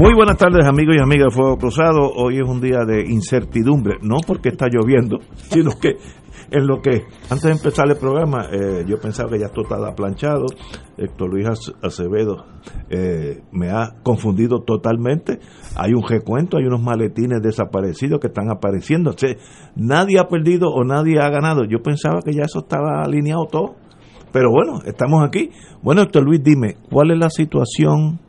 Muy buenas tardes amigos y amigas de Fuego Cruzado. Hoy es un día de incertidumbre, no porque está lloviendo, sino que en lo que antes de empezar el programa eh, yo pensaba que ya esto estaba planchado. Héctor Luis Acevedo eh, me ha confundido totalmente. Hay un recuento, hay unos maletines desaparecidos que están apareciendo. nadie ha perdido o nadie ha ganado. Yo pensaba que ya eso estaba alineado todo. Pero bueno, estamos aquí. Bueno, Héctor Luis, dime, ¿cuál es la situación?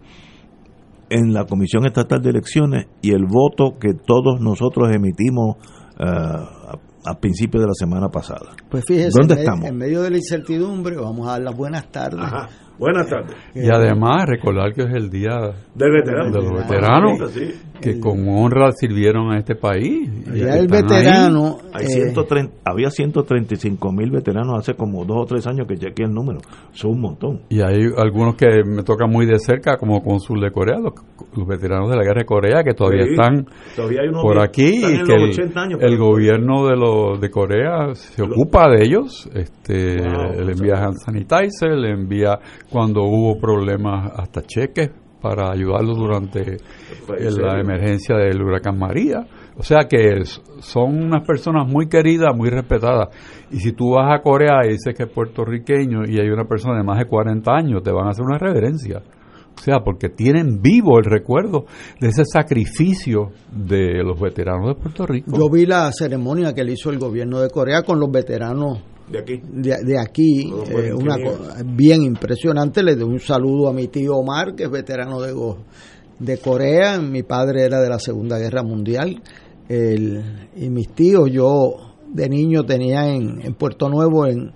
En la Comisión Estatal de Elecciones y el voto que todos nosotros emitimos uh, a, a, principios de la semana pasada. Pues fíjese, ¿dónde en estamos? En medio de la incertidumbre, vamos a dar las buenas tardes. Ajá. Buenas tardes. Y además recordar que es el día del veterano. de los veteranos sí. que con honra sirvieron a este país. Y el veterano. Hay eh, 130, había 135 mil veteranos hace como dos o tres años que chequeé el número. Son un montón. Y hay algunos que me tocan muy de cerca, como Cónsul de Corea, los, los veteranos de la guerra de Corea, que todavía Sí, están todavía hay unos por aquí están y que los el, 80 años, el pero- gobierno de, los de Corea se Lo- ocupa de ellos. Este, Wow, le envía hand sanitizer, le envía cuando hubo problemas hasta cheques para ayudarlos durante Pues, la emergencia del huracán María. O sea que es- son unas personas muy queridas, muy respetadas. Y si tú vas a Corea y dices que es puertorriqueño y hay una persona de más de 40 años, te van a hacer una reverencia. O sea, porque tienen vivo el recuerdo de ese sacrificio de los veteranos de Puerto Rico. Yo vi la ceremonia que le hizo el gobierno de Corea con los veteranos De aquí. de, de aquí, eh, una bien impresionante. Le doy un saludo a mi tío Omar, que es veterano de, de Corea. Mi padre era de la Segunda Guerra Mundial. El- y mis tíos, yo de niño tenía en, en Puerto Nuevo, en,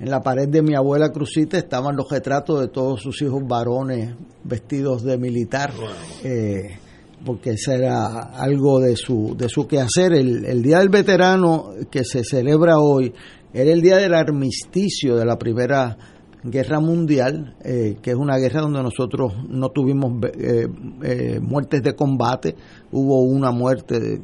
en la pared de mi abuela Crucita, estaban los retratos de todos sus hijos varones vestidos de militar. Eh, porque ese era algo de su, de su quehacer. El, el Día del Veterano que se celebra hoy era el día del armisticio de la Primera Guerra Mundial, eh, que es una guerra donde nosotros no tuvimos eh, eh, muertes de combate, hubo una muerte de-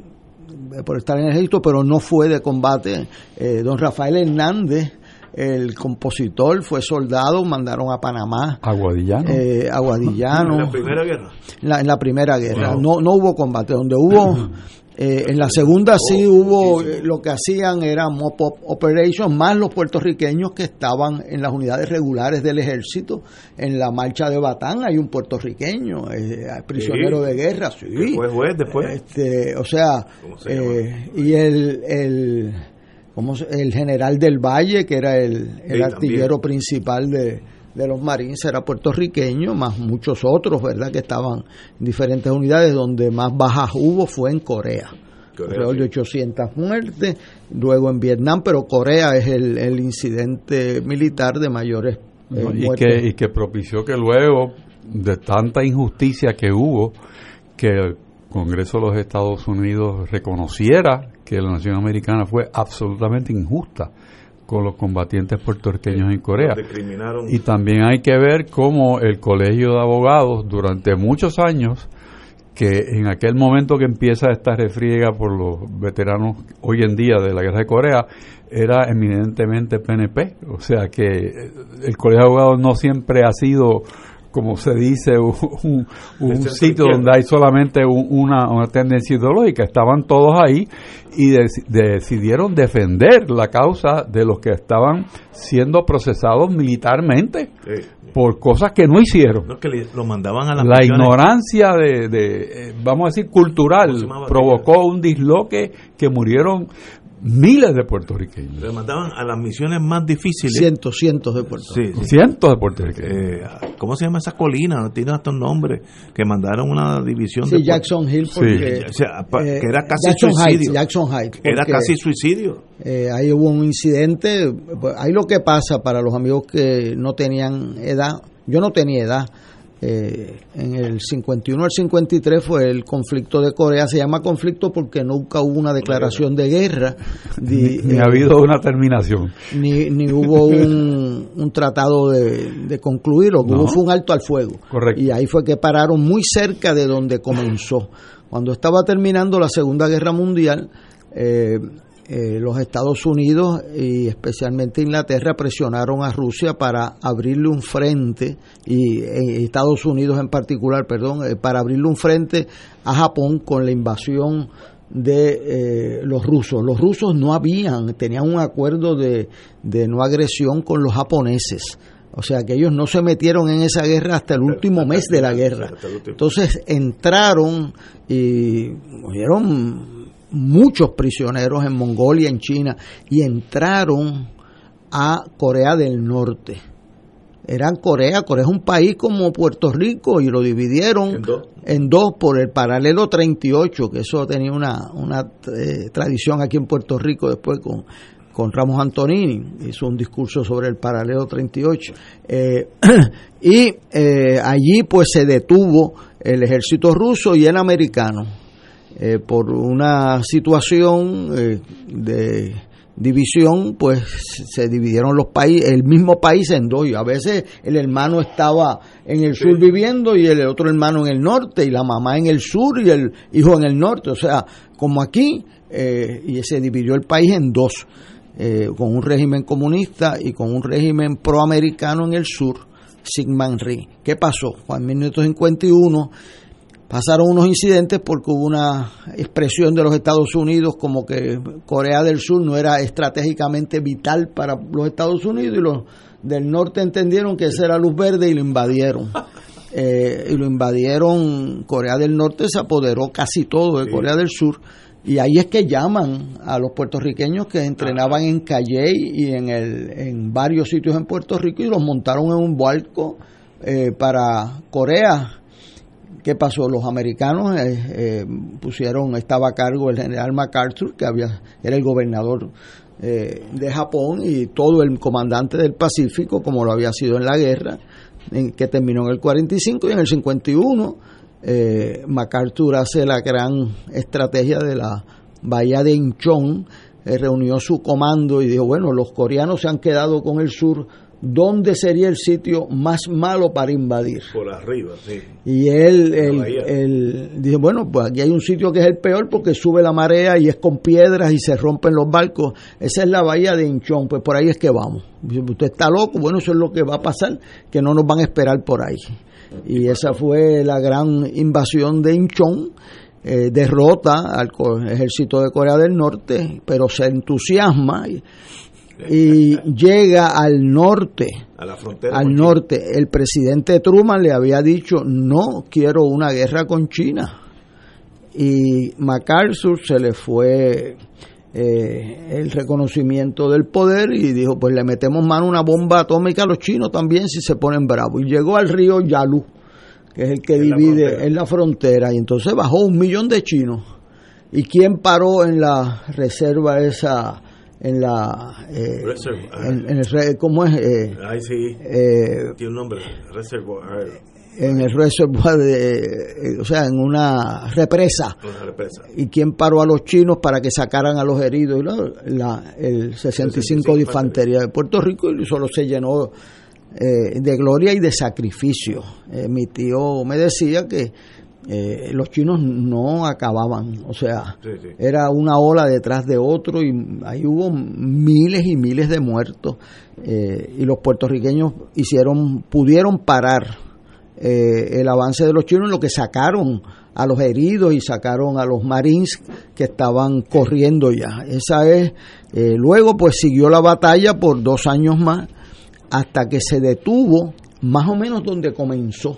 por estar en el ejército, pero no fue de combate. Eh, don Rafael Hernández, el compositor, fue soldado, mandaron a Panamá. Aguadillano. Eh, a Guadillano En la Primera Guerra. la- en la primera guerra. Wow. No, no hubo combate. Donde hubo, eh, en la segunda sí hubo, eh, lo que hacían era mop-up operation, más los puertorriqueños que estaban en las unidades regulares del ejército. En la marcha de Batán hay un puertorriqueño, eh, prisionero Sí. de guerra, sí. Fue juez después. Este, o sea, ¿Cómo se eh, y el, el, ¿cómo se- el general del Valle, que era el, el Sí, artillero también. principal de, de los Marines, era puertorriqueño, más muchos otros, ¿verdad?, que estaban en diferentes unidades, donde más bajas hubo fue en Corea. Corea, de 800 muertes, luego en Vietnam, pero Corea es el, el incidente militar de mayores eh, y, muertes. que, y que propició que luego de tanta injusticia que hubo, que el Congreso de los Estados Unidos reconociera que la nación americana fue absolutamente injusta con los combatientes puertorriqueños en Corea. Y también hay que ver cómo el Colegio de Abogados durante muchos años, que en aquel momento que empieza esta refriega por los veteranos hoy en día de la guerra de Corea, era eminentemente PNP. O sea que el Colegio de Abogados no siempre ha sido como se dice, un, un sitio donde hay solamente una, una, tendencia ideológica. Estaban todos ahí y decidieron defender la causa de los que estaban siendo procesados militarmente por cosas que no hicieron. que lo mandaban a la ignorancia de, de, eh, vamos a decir, cultural provocó un disloque que murieron miles de puertorriqueños. Se mandaban a las misiones más difíciles. Cientos, cientos de puertorriqueños. Sí, cientos de puertorriqueños. Eh, ¿Cómo se llama esa colina? Tiene estos nombres. Que mandaron una división sí, Jackson Hill. Porque, o sea, eh, que era casi suicidio. Jackson Heights. Era casi suicidio. Eh, ahí hubo un incidente. Pues, ahí lo que pasa para los amigos que no tenían edad. Yo no tenía edad eh, en el 51 al 53 fue el conflicto de Corea. Se llama conflicto porque nunca hubo una declaración de guerra. Ni, ha habido una terminación. Ni, ni hubo un, tratado de, concluir. Lo que hubo fue un alto al fuego. Correcto. Y ahí fue que pararon muy cerca de donde comenzó. Cuando estaba terminando la Segunda Guerra Mundial, eh, eh, los Estados Unidos y especialmente Inglaterra presionaron a Rusia para abrirle un frente y eh, Estados Unidos en particular, perdón, eh, para abrirle un frente a Japón con la invasión de los rusos. Los rusos no habían, tenían un acuerdo de, de no agresión con los japoneses. O sea que ellos no se metieron en esa guerra hasta el último mes de la guerra. Entonces entraron y murieron muchos prisioneros en Mongolia, en China, y entraron a Corea del Norte. Eran Corea, Corea es un país como Puerto Rico y lo dividieron en dos, por el paralelo 38, que eso tenía una, una eh, tradición aquí en Puerto Rico después con, con Ramos Antonini, hizo un discurso sobre el paralelo 38. Eh, y eh, allí pues se detuvo el ejército ruso y el americano eh, por una situación eh, de división, pues se dividieron los países, el mismo país en dos. Y a veces el hermano estaba en el sur viviendo y el otro hermano en el norte, y la mamá en el sur y el hijo en el norte. O sea, como aquí, eh, y se dividió el país en dos, con un régimen comunista y con un régimen proamericano en el sur, Sigmund Rhee. ¿Qué pasó? En 1951 pasaron unos incidentes porque hubo una expresión de los Estados Unidos como que Corea del Sur no era estratégicamente vital para los Estados Unidos y los del norte entendieron que esa era luz verde y lo invadieron. Eh, y lo invadieron, Corea del Norte se apoderó casi todo de Corea del Sur. Y ahí es que llaman a los puertorriqueños que entrenaban en Calle y en, el, en varios sitios en Puerto Rico y los montaron en un barco eh, para Corea ¿Qué pasó? Los americanos eh, eh, pusieron, estaba a cargo el general MacArthur, que había, era el gobernador eh, de Japón, y todo el comandante del Pacífico, como lo había sido en la guerra, en, que terminó en el 45 y en el 51. MacArthur hace la gran estrategia de la bahía de Incheon, reunió su comando y dijo, bueno, los coreanos se han quedado con el sur dónde sería el sitio más malo para invadir. Por arriba, sí. Y él, él, dice, bueno, pues aquí hay un sitio que es el peor porque sube la marea y es con piedras y se rompen los barcos. Esa es la bahía de Inchón, pues por ahí es que vamos. Usted está loco, bueno, eso es lo que va a pasar, que no nos van a esperar por ahí. Y esa fue la gran invasión de Inchón. Eh, derrota al ejército de Corea del Norte, pero se entusiasma y llega al norte, al norte. El presidente Truman le había dicho, no quiero una guerra con China. Y MacArthur se le fue eh, el reconocimiento del poder y dijo, pues le metemos mano una bomba atómica a los chinos también si se ponen bravos. Y llegó al río Yalu, que es el que divide en la frontera, y entonces bajó un millón de chinos. ¿Y quién paró en la reserva esa? En la eh, en, el cómo es eh, sí. eh, tiene un nombre. Reservoir en el reservoir de, eh, o sea en una represa. una represa. Y quién paró a los chinos para que sacaran a los heridos la, el 65 de infantería de Puerto Rico y solo se llenó eh, de gloria y de sacrificio. Mi tío me decía que eh, los chinos no acababan, o sea, era una ola detrás de otro y ahí hubo miles y miles de muertos eh, y los puertorriqueños hicieron, pudieron parar eh, el avance de los chinos, lo que sacaron a los heridos y sacaron a los marines que estaban corriendo ya. Esa es, eh, luego pues siguió la batalla por dos años más hasta que se detuvo más o menos donde comenzó,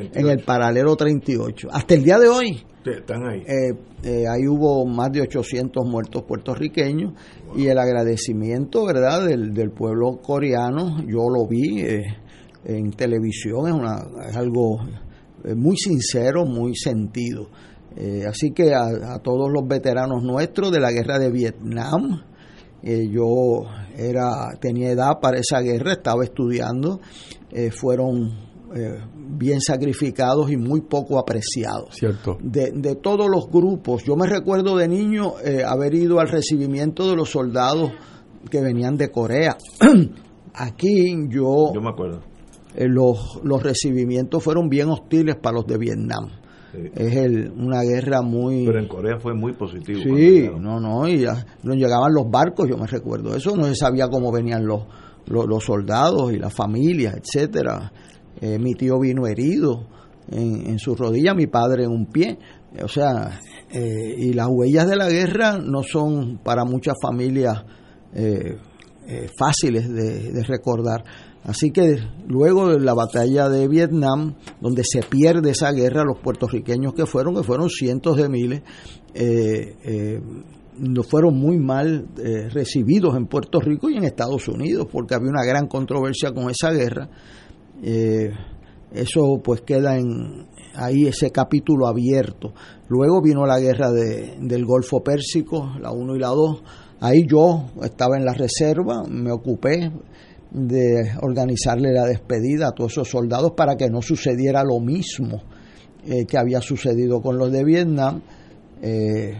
en el paralelo 38. Hasta el día de hoy. Están ahí. Eh, eh, ahí hubo más de 800 muertos puertorriqueños y el agradecimiento, ¿verdad?, del, del pueblo coreano, yo lo vi en televisión, es, una, es algo eh, muy sincero, muy sentido. Eh, así que a, todos los veteranos nuestros de la guerra de Vietnam, eh, yo era tenía edad para esa guerra, estaba estudiando, fueron bien sacrificados y muy poco apreciados. Cierto. De, de todos los grupos, yo me recuerdo de niño haber ido al recibimiento de los soldados que venían de Corea. Aquí yo... Yo me acuerdo eh, los, los recibimientos fueron bien hostiles para los de Vietnam. Es el, una guerra muy... Pero en Corea fue muy positivo. Sí, no, no, y no llegaban los barcos, yo me recuerdo eso, no se sabía cómo venían los, los, soldados y las familias, etcétera. Eh, mi tío vino herido en, en, su rodilla, mi padre en un pie. O sea, eh, y las huellas de la guerra no son para muchas familias fáciles de, de recordar. Así que luego de la batalla de Vietnam, donde se pierde esa guerra, los puertorriqueños que fueron, que fueron cientos de miles, eh, eh, fueron muy mal eh, recibidos en Puerto Rico y en Estados Unidos, porque había una gran controversia con esa guerra. Eso pues queda en ahí ese capítulo abierto. Luego vino la guerra de, del Golfo Pérsico, la 1 y la 2. Ahí yo estaba en la reserva, me ocupé de organizarle la despedida a todos esos soldados para que no sucediera lo mismo eh, que había sucedido con los de Vietnam. Eh,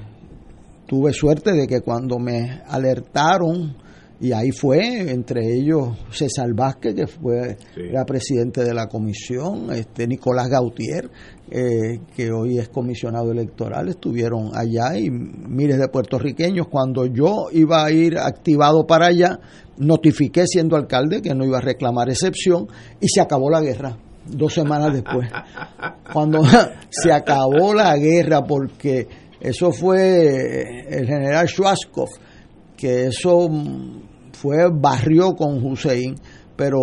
tuve suerte de que cuando me alertaron, y ahí fue, entre ellos César Vázquez, que fue era presidente de la comisión, este Nicolás Gautier, eh, que hoy es comisionado electoral, estuvieron allá y miles de puertorriqueños. Cuando yo iba a ir activado para allá, notifiqué siendo alcalde que no iba a reclamar excepción y se acabó la guerra dos semanas después. Cuando se acabó la guerra, porque eso fue el general Schwarzkopf, que eso fue barrió con Hussein, pero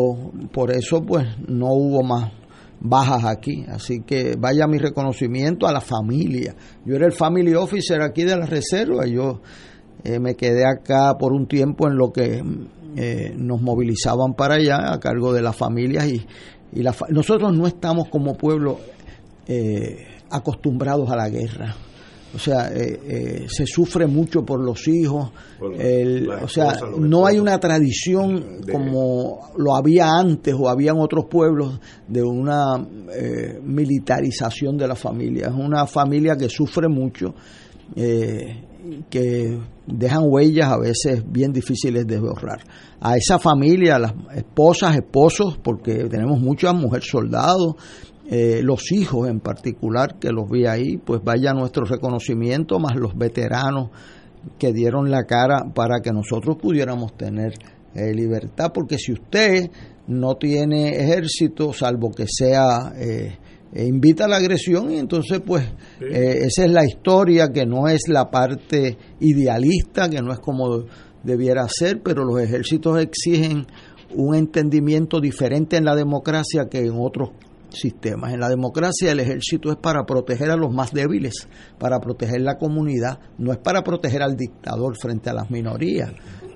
por eso pues no hubo más bajas aquí. Así que vaya mi reconocimiento a la familia. Yo era el family officer aquí de la reserva, yo eh, me quedé acá por un tiempo en lo que eh, nos movilizaban para allá a cargo de las familias y, y nosotros no estamos como pueblo eh, acostumbrados a la guerra. O sea, eh, se sufre mucho por los hijos. o sea, no hay una tradición como lo había antes o habían otros pueblos de una militarización de la familia. Es una familia que sufre mucho. Eh, que dejan huellas a veces bien difíciles de borrar. A esa familia, a las esposas, esposos, porque tenemos muchas mujeres soldados, eh, los hijos en particular, que los vi ahí, pues vaya nuestro reconocimiento, más los veteranos que dieron la cara para que nosotros pudiéramos tener eh, libertad, porque si usted no tiene ejército, salvo que sea... Eh, e invita a la agresión y entonces pues eh, esa es la historia que no es la parte idealista, que no es como debiera ser, pero los ejércitos exigen un entendimiento diferente en la democracia que en otros sistemas. En la democracia el ejército es para proteger a los más débiles, para proteger la comunidad, no es para proteger al dictador frente a las minorías.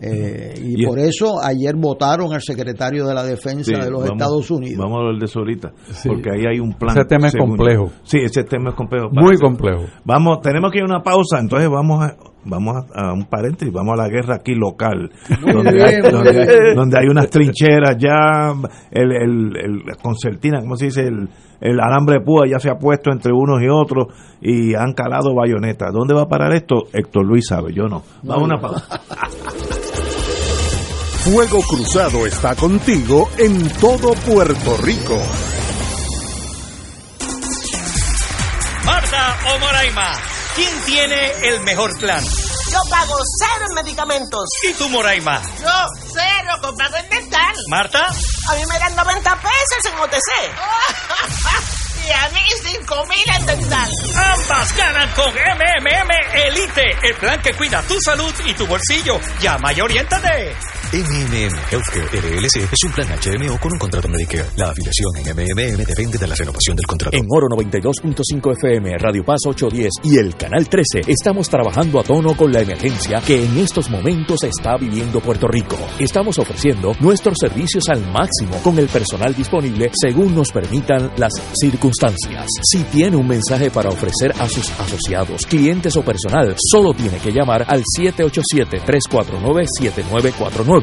Eh, y, por eso ayer votaron al secretario de la Defensa de los Estados Unidos. Vamos a hablar de eso ahorita, porque ahí hay un plan. Ese tema es complejo. Sí, ese tema es complejo. Muy complejo. Vamos, tenemos que ir a una pausa, entonces vamos a, vamos a, un paréntesis, vamos a la guerra aquí local, donde, hay, unas trincheras ya, el, el, el concertina, ¿cómo se dice? El, el alambre de púa ya se ha puesto entre unos y otros y han calado bayonetas. ¿Dónde va a parar esto? Héctor Luis sabe, yo no. Vamos a una pausa. Fuego Cruzado está contigo en todo Puerto Rico. Marta o Moraima, ¿quién tiene el mejor plan? Yo pago cero en medicamentos. ¿Y tú, Moraima? Yo cero comprado en. ¿Marta? A mí me dan 90 pesos en OTC. y a mí cinco mil en dental. Ambas ganan con MMM Elite, el plan que cuida tu salud y tu bolsillo. Llama y oriéntate. MMM Healthcare LLC es un plan HMO con un contrato Medicare. La afiliación en MMM depende de la renovación del contrato. En Oro 92.5 FM, Radio Paz 810 y el Canal 13 estamos trabajando a tono con la emergencia que en estos momentos está viviendo Puerto Rico. Estamos ofreciendo nuestros servicios al máximo con el personal disponible según nos permitan las circunstancias. Si tiene un mensaje para ofrecer a sus asociados, clientes o personal, solo tiene que llamar al 787-349-7949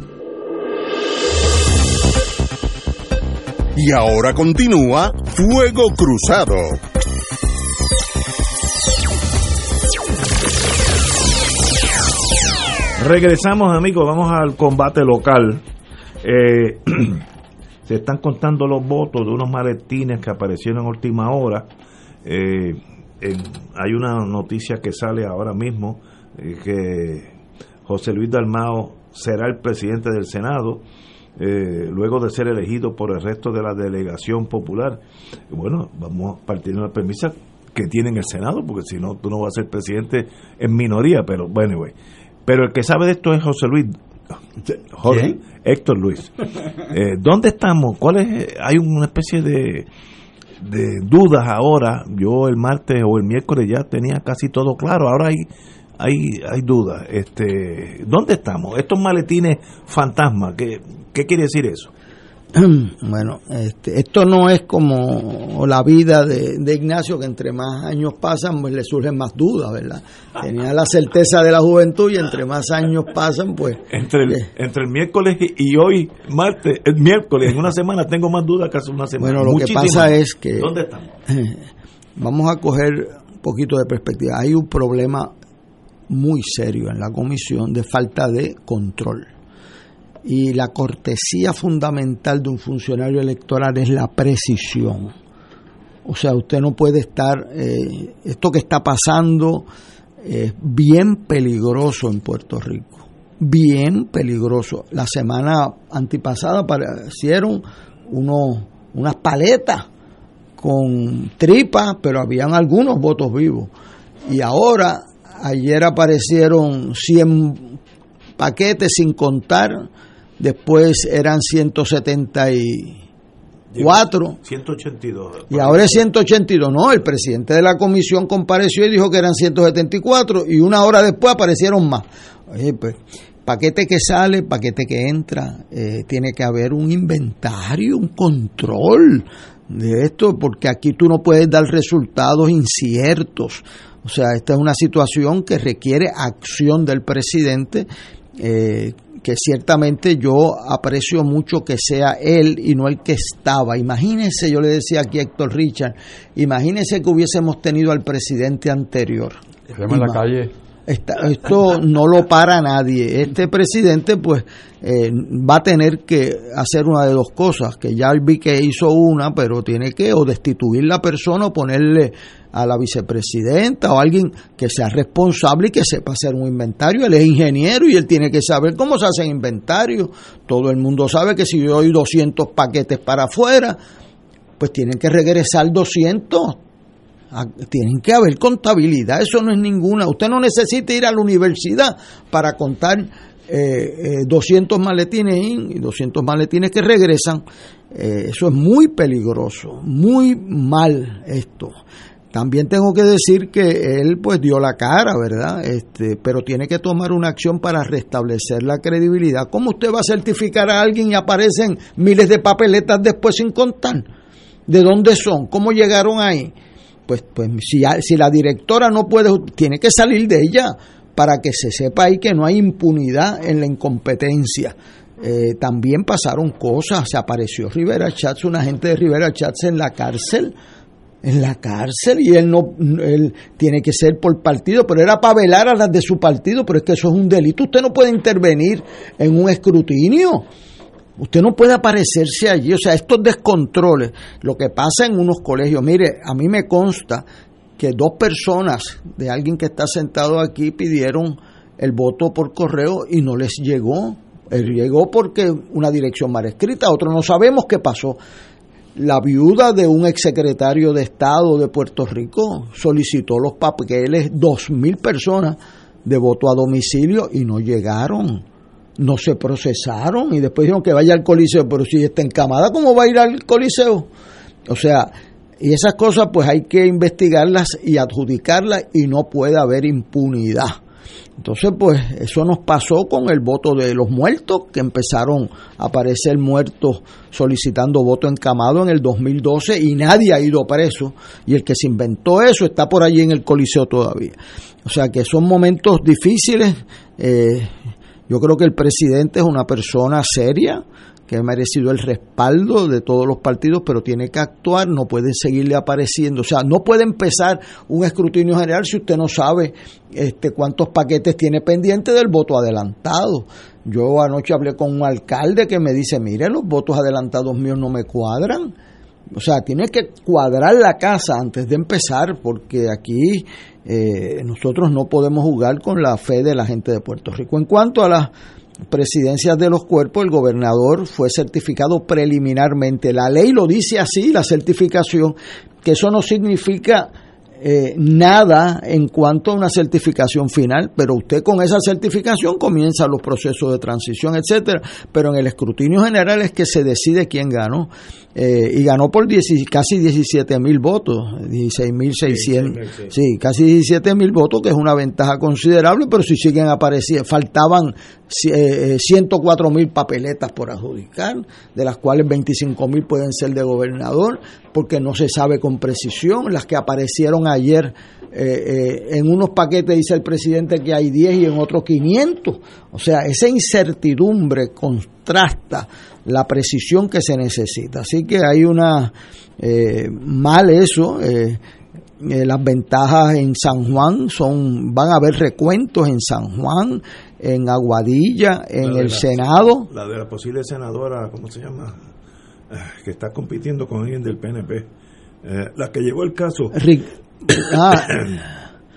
Y ahora continúa Fuego Cruzado. Regresamos amigos, vamos al combate local. Eh, se están contando los votos de unos maletines que aparecieron en última hora. Eh, hay una noticia que sale ahora mismo eh, que José Luis Dalmao será el presidente del Senado. Luego de ser elegido por el resto de la delegación popular. Bueno, vamos a partir de la premisa que tiene en el Senado, porque si no, tú no vas a ser presidente en minoría, pero bueno, anyway. Pero el que sabe de esto es José Luis. Jorge, Héctor Luis. Eh, ¿Dónde estamos? ¿Cuál es? Hay una especie de, de dudas ahora. Yo el martes o el miércoles ya tenía casi todo claro. Ahora hay hay, hay dudas. Este, ¿Dónde estamos? Estos maletines fantasmas, ¿qué, qué quiere decir eso? Bueno, este, esto no es como la vida de, de, Ignacio, que entre más años pasan, pues le surgen más dudas, ¿verdad? Tenía la certeza de la juventud y entre más años pasan, pues... Entre el, eh, entre el miércoles y hoy, martes, el miércoles, en una semana tengo más dudas que hace una semana. Bueno, lo que pasa es que... ¿Dónde estamos? Vamos a coger un poquito de perspectiva. Hay un problema muy serio en la comisión de falta de control y la cortesía fundamental de un funcionario electoral es la precisión. O sea, usted no puede estar, eh, esto que está pasando es bien peligroso en Puerto Rico, bien peligroso. La semana antipasada aparecieron unos, unas paletas con tripas, pero habían algunos votos vivos. Y ahora, ayer aparecieron 100 paquetes sin contar después eran 174. 182. Y ahora es 182. No, el presidente de la comisión compareció y dijo que eran 174 y una hora después aparecieron más. Oye, pues, paquete que sale, paquete que entra, eh, tiene que haber un inventario, un control de esto, porque aquí tú no puedes dar resultados inciertos. O sea, esta es una situación que requiere acción del presidente. Eh, que ciertamente yo aprecio mucho que sea él y no el que estaba. Imagínense, yo le decía aquí a Héctor Richard, imagínense que hubiésemos tenido al presidente anterior. en la calle. Esto no lo para nadie. Este presidente, pues, eh, va a tener que hacer una de dos cosas, que ya vi que hizo una, pero tiene que o destituir la persona o ponerle a la vicepresidenta o alguien que sea responsable y que sepa hacer un inventario. Él es ingeniero y él tiene que saber cómo se hacen inventarios. Todo el mundo sabe que si yo doy 200 paquetes para afuera, pues tienen que regresar 200. Ah, tienen que haber contabilidad, eso no es ninguna. Usted no necesita ir a la universidad para contar eh, 200 eh, maletines y 200 maletines que regresan. Eh, eso es muy peligroso, muy mal esto. también tengo que decir que él pues dio la cara, ¿verdad? Este, pero tiene que tomar una acción para restablecer la credibilidad. ¿Cómo usted va a certificar a alguien y aparecen miles de papeletas después sin contar? ¿De dónde son? ¿Cómo llegaron ahí? Pues, pues si, si la directora no puede, tiene que salir de ella para que se sepa ahí que no hay impunidad en la incompetencia. Eh, también pasaron cosas, se apareció Rivera Chats, un agente de Rivera Chats en la cárcel en la cárcel y él no él tiene que ser por partido, pero era para velar a las de su partido, pero es que eso es un delito. Usted no puede intervenir en un escrutinio. Usted no puede aparecerse allí, o sea, estos descontroles, lo que pasa en unos colegios, mire, a mí me consta que dos personas de alguien que está sentado aquí pidieron el voto por correo y no les llegó. Él llegó porque una dirección mal escrita, otro no sabemos qué pasó. La viuda de un exsecretario de Estado de Puerto Rico solicitó los papeles, dos mil personas de voto a domicilio y no llegaron, no se procesaron y después dijeron que vaya al coliseo, pero si está encamada, ¿cómo va a ir al coliseo? O sea, y esas cosas pues hay que investigarlas y adjudicarlas y no puede haber impunidad. Entonces, pues eso nos pasó con el voto de los muertos, que empezaron a aparecer muertos solicitando voto encamado en el 2012 y nadie ha ido preso. Y el que se inventó eso está por allí en el Coliseo todavía. O sea que son momentos difíciles. Eh, yo creo que el presidente es una persona seria, que ha merecido el respaldo de todos los partidos, pero tiene que actuar, no puede seguirle apareciendo. O sea, no puede empezar un escrutinio general si usted no sabe este, cuántos paquetes tiene pendiente del voto adelantado. Yo anoche hablé con un alcalde que me dice, mire, los votos adelantados míos no me cuadran. O sea, tiene que cuadrar la casa antes de empezar, porque aquí eh, nosotros no podemos jugar con la fe de la gente de Puerto Rico. En cuanto a las presidencias de los cuerpos, el gobernador fue certificado preliminarmente. La ley lo dice así, la certificación, que eso no significa eh, nada en cuanto a una certificación final, pero usted con esa certificación comienza los procesos de transición, etcétera. Pero en el escrutinio general es que se decide quién ganó. Eh, y ganó por casi 17 mil votos, 16 mil 600, sí, casi 17 mil votos, que es una ventaja considerable, pero si siguen apareciendo, faltaban 104 eh, mil papeletas por adjudicar, de las cuales 25 mil pueden ser de gobernador, porque no se sabe con precisión, las que aparecieron ayer eh, en unos paquetes dice el presidente que hay 10 y en otros 500. O sea, esa incertidumbre contrasta la precisión que se necesita. Así que hay una eh, mal eso. Eh, eh, las ventajas en San Juan son van a haber recuentos en San Juan, en Aguadilla, en el Senado. La de la posible senadora, ¿cómo se llama? Que está compitiendo con alguien del PNP. la que llevó el caso. ah,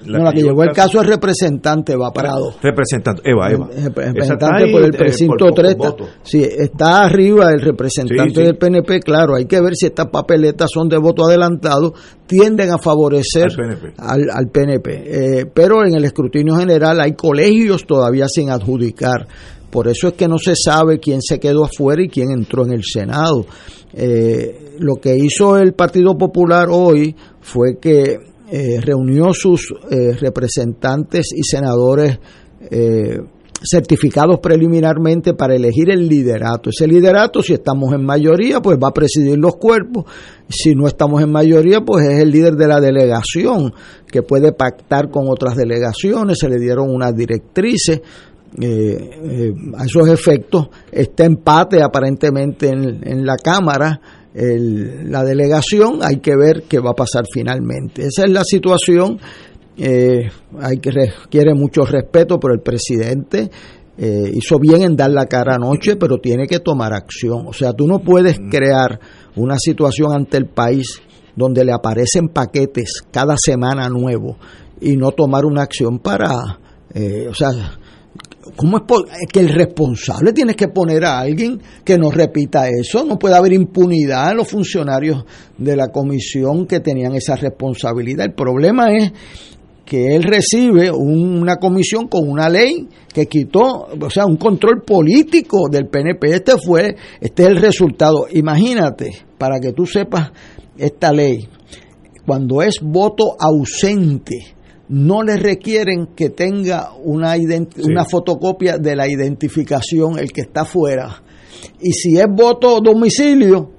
La no, la que, llevó el caso es representante, va parado. Representante, Eva, Eva. Representante por el eh, precinto 3. Sí, está arriba el representante del PNP, claro, hay que ver si estas papeletas son de voto adelantado, tienden a favorecer al PNP. Eh, pero en el escrutinio general hay colegios todavía sin adjudicar. Por eso es que no se sabe quién se quedó afuera y quién entró en el Senado. Eh, lo que hizo el Partido Popular hoy fue que eh, reunió sus eh, representantes y senadores certificados preliminarmente para elegir el liderato. Ese liderato, si estamos en mayoría, pues va a presidir los cuerpos. Si no estamos en mayoría, pues es el líder de la delegación, que puede pactar con otras delegaciones. Se le dieron unas directrices. A esos efectos, este empate aparentemente en, en la Cámara la delegación, hay que ver qué va a pasar finalmente. Esa es la situación, eh, hay que requiere mucho respeto por el presidente. Eh, hizo bien en dar la cara anoche, pero tiene que tomar acción. O sea, tú no puedes crear una situación ante el país donde le aparecen paquetes cada semana nuevos y no tomar una acción para, eh, o sea, ¿Cómo es que el responsable tiene que poner a alguien que no repita eso? No puede haber impunidad en los funcionarios de la comisión que tenían esa responsabilidad. El problema es que él recibe una comisión con una ley que quitó, o sea, un control político del PNP. Este fue, este es el resultado. Imagínate, para que tú sepas esta ley, cuando es voto ausente, no le requieren que tenga una, una fotocopia de la identificación el que está fuera. Y si es voto domicilio,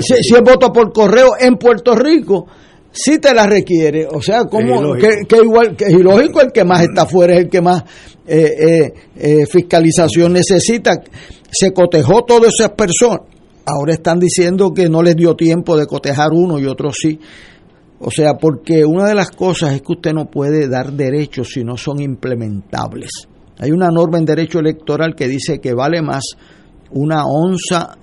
si, si, es voto por correo en Puerto Rico, sí te la requiere. O sea, como que, igual que es ilógico, el que más está fuera es el que más eh, eh, eh, fiscalización necesita. Se cotejó todas esas personas. Ahora están diciendo que no les dio tiempo de cotejar uno y otro sí. O sea, porque una de las cosas es que usted no puede dar derechos si no son implementables. Hay una norma en derecho electoral que dice que vale más una onza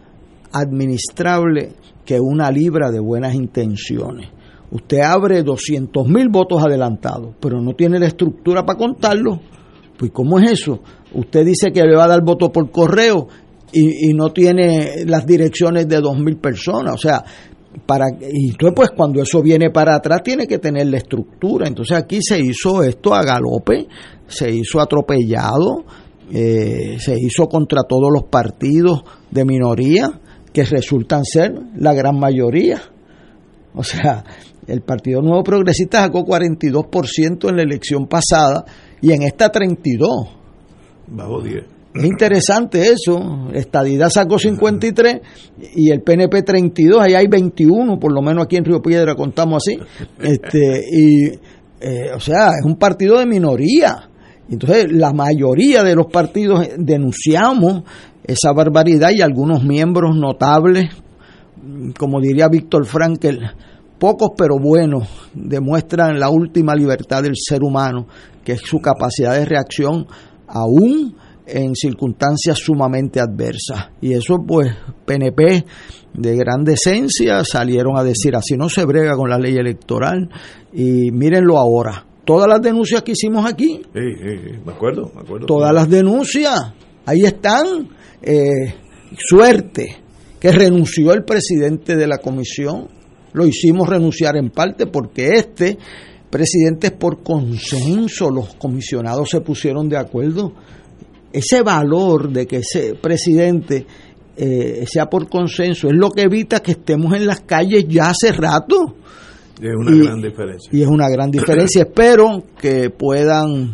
administrable que una libra de buenas intenciones. Usted abre 200 mil votos adelantados, pero no tiene la estructura para contarlo. Pues ¿cómo es eso? Usted dice que le va a dar voto por correo y, y no tiene las direcciones de dos mil personas. O sea, para y entonces pues cuando eso viene para atrás tiene que tener la estructura. Entonces aquí se hizo esto a galope se hizo atropellado eh, se hizo contra todos los partidos de minoría que resultan ser la gran mayoría. O sea el Partido Nuevo Progresista sacó 42% en la elección pasada y en esta 32 bajo 10 es interesante eso. Estadidad sacó 53 y el PNP 32, ahí hay 21, por lo menos aquí en Río Piedra contamos así. Este, y, eh, o sea, es un partido de minoría. Entonces, la mayoría de los partidos denunciamos esa barbaridad y algunos miembros notables, como diría Víctor Frankel, pocos pero buenos, demuestran la última libertad del ser humano, que es su capacidad de reacción aún en circunstancias sumamente adversas. Y eso pues PNP de gran decencia salieron a decir así no se brega con la ley electoral y mírenlo ahora. Todas las denuncias que hicimos aquí. me acuerdo, me acuerdo. Todas las denuncias, ahí están. Eh, suerte que renunció el presidente de la comisión. Lo hicimos renunciar en parte porque este presidente es por consenso, los comisionados se pusieron de acuerdo ese valor de que ese presidente eh, sea por consenso es lo que evita que estemos en las calles ya hace rato. Es una gran diferencia. Y es una gran diferencia. Espero que puedan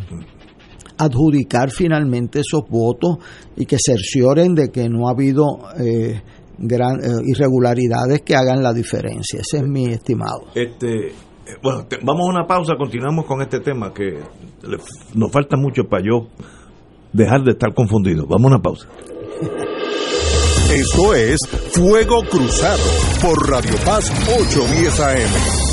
adjudicar finalmente esos votos y que cercioren de que no ha habido eh, gran, eh, irregularidades que hagan la diferencia. Ese es mi estimado. Este, bueno, vamos a una pausa, continuamos con este tema que nos falta mucho para yo dejar de estar confundido. Vamos a una pausa. Esto es Fuego Cruzado por Radio Paz 810 AM.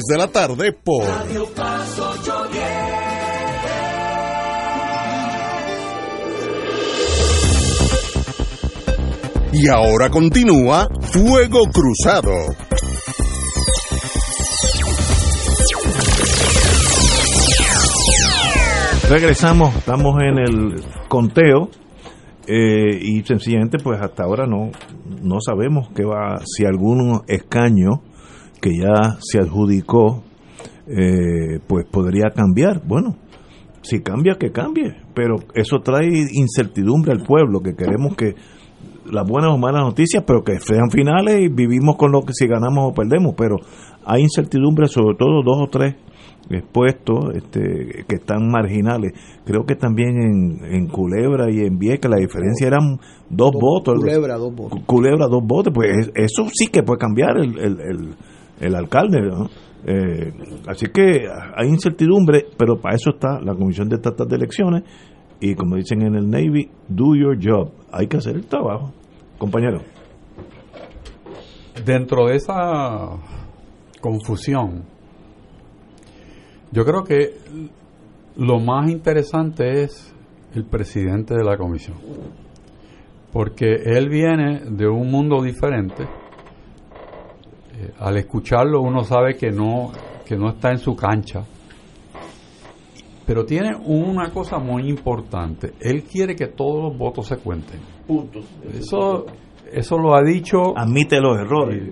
de la tarde por Radio Paz 810. Y ahora continúa Fuego Cruzado. Regresamos, estamos en el conteo eh, y sencillamente pues hasta ahora no, no sabemos qué va, si algún escaño que ya se adjudicó eh, pues podría cambiar. Bueno, si cambia, que cambie, pero eso trae incertidumbre al pueblo, que queremos que las buenas o malas noticias, pero que sean finales y vivimos con lo que si ganamos o perdemos, pero hay incertidumbre sobre todo dos o tres puestos este, que están marginales. Creo que también en, en Culebra y en Vieques la diferencia eran dos, votos. Culebra, dos votos. Culebra, dos votos. Pues eso sí que puede cambiar el, el, el, el alcalde. ¿no? Eh, así que hay incertidumbre, pero para eso está la Comisión de Estatas de Elecciones y como dicen en el Navy, do your job. Hay que hacer el trabajo. Compañero. Dentro de esa confusión, yo creo que lo más interesante es el presidente de la comisión, porque él viene de un mundo diferente. Eh, al escucharlo uno sabe que no que no está en su cancha, pero tiene una cosa muy importante. Él quiere que todos los votos se cuenten. Puntos. Eso eso lo ha dicho. Admite los errores.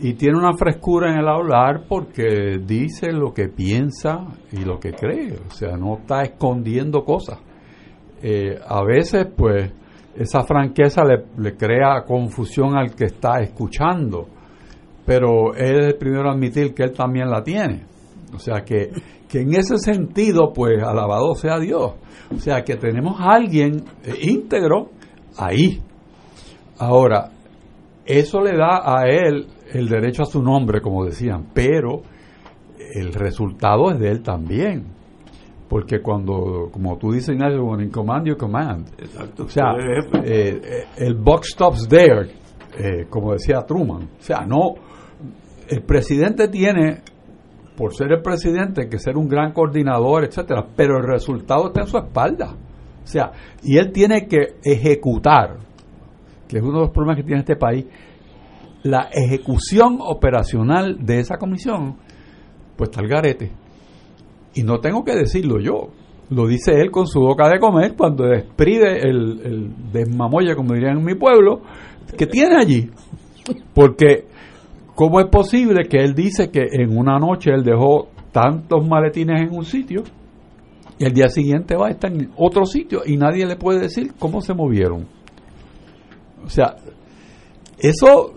Y, y tiene una frescura en el hablar porque dice lo que piensa y lo que cree. O sea, no está escondiendo cosas. Eh, a veces, pues, esa franqueza le, le, crea confusión al que está escuchando. Pero él es el primero a admitir que él también la tiene. O sea, que, que en ese sentido, pues, alabado sea Dios. O sea, que tenemos a alguien íntegro ahí. Ahora, eso le da a él el derecho a su nombre, como decían, pero el resultado es de él también. Porque cuando, como tú dices, Ignacio, when in command, you command. Exacto. O sea, eh, el buck stops there, eh, como decía Truman. O sea, no, el presidente tiene, por ser el presidente, que ser un gran coordinador, etcétera, pero el resultado está en su espalda. O sea, y él tiene que ejecutar, que es uno de los problemas que tiene este país, la ejecución operacional de esa comisión, pues está el garete. Y no tengo que decirlo yo, lo dice él con su boca de comer cuando despride el, el desmamolle, como dirían en mi pueblo, que tiene allí. Porque, ¿cómo es posible que él dice que en una noche él dejó tantos maletines en un sitio y el día siguiente va a estar en otro sitio y nadie le puede decir cómo se movieron? O sea, eso,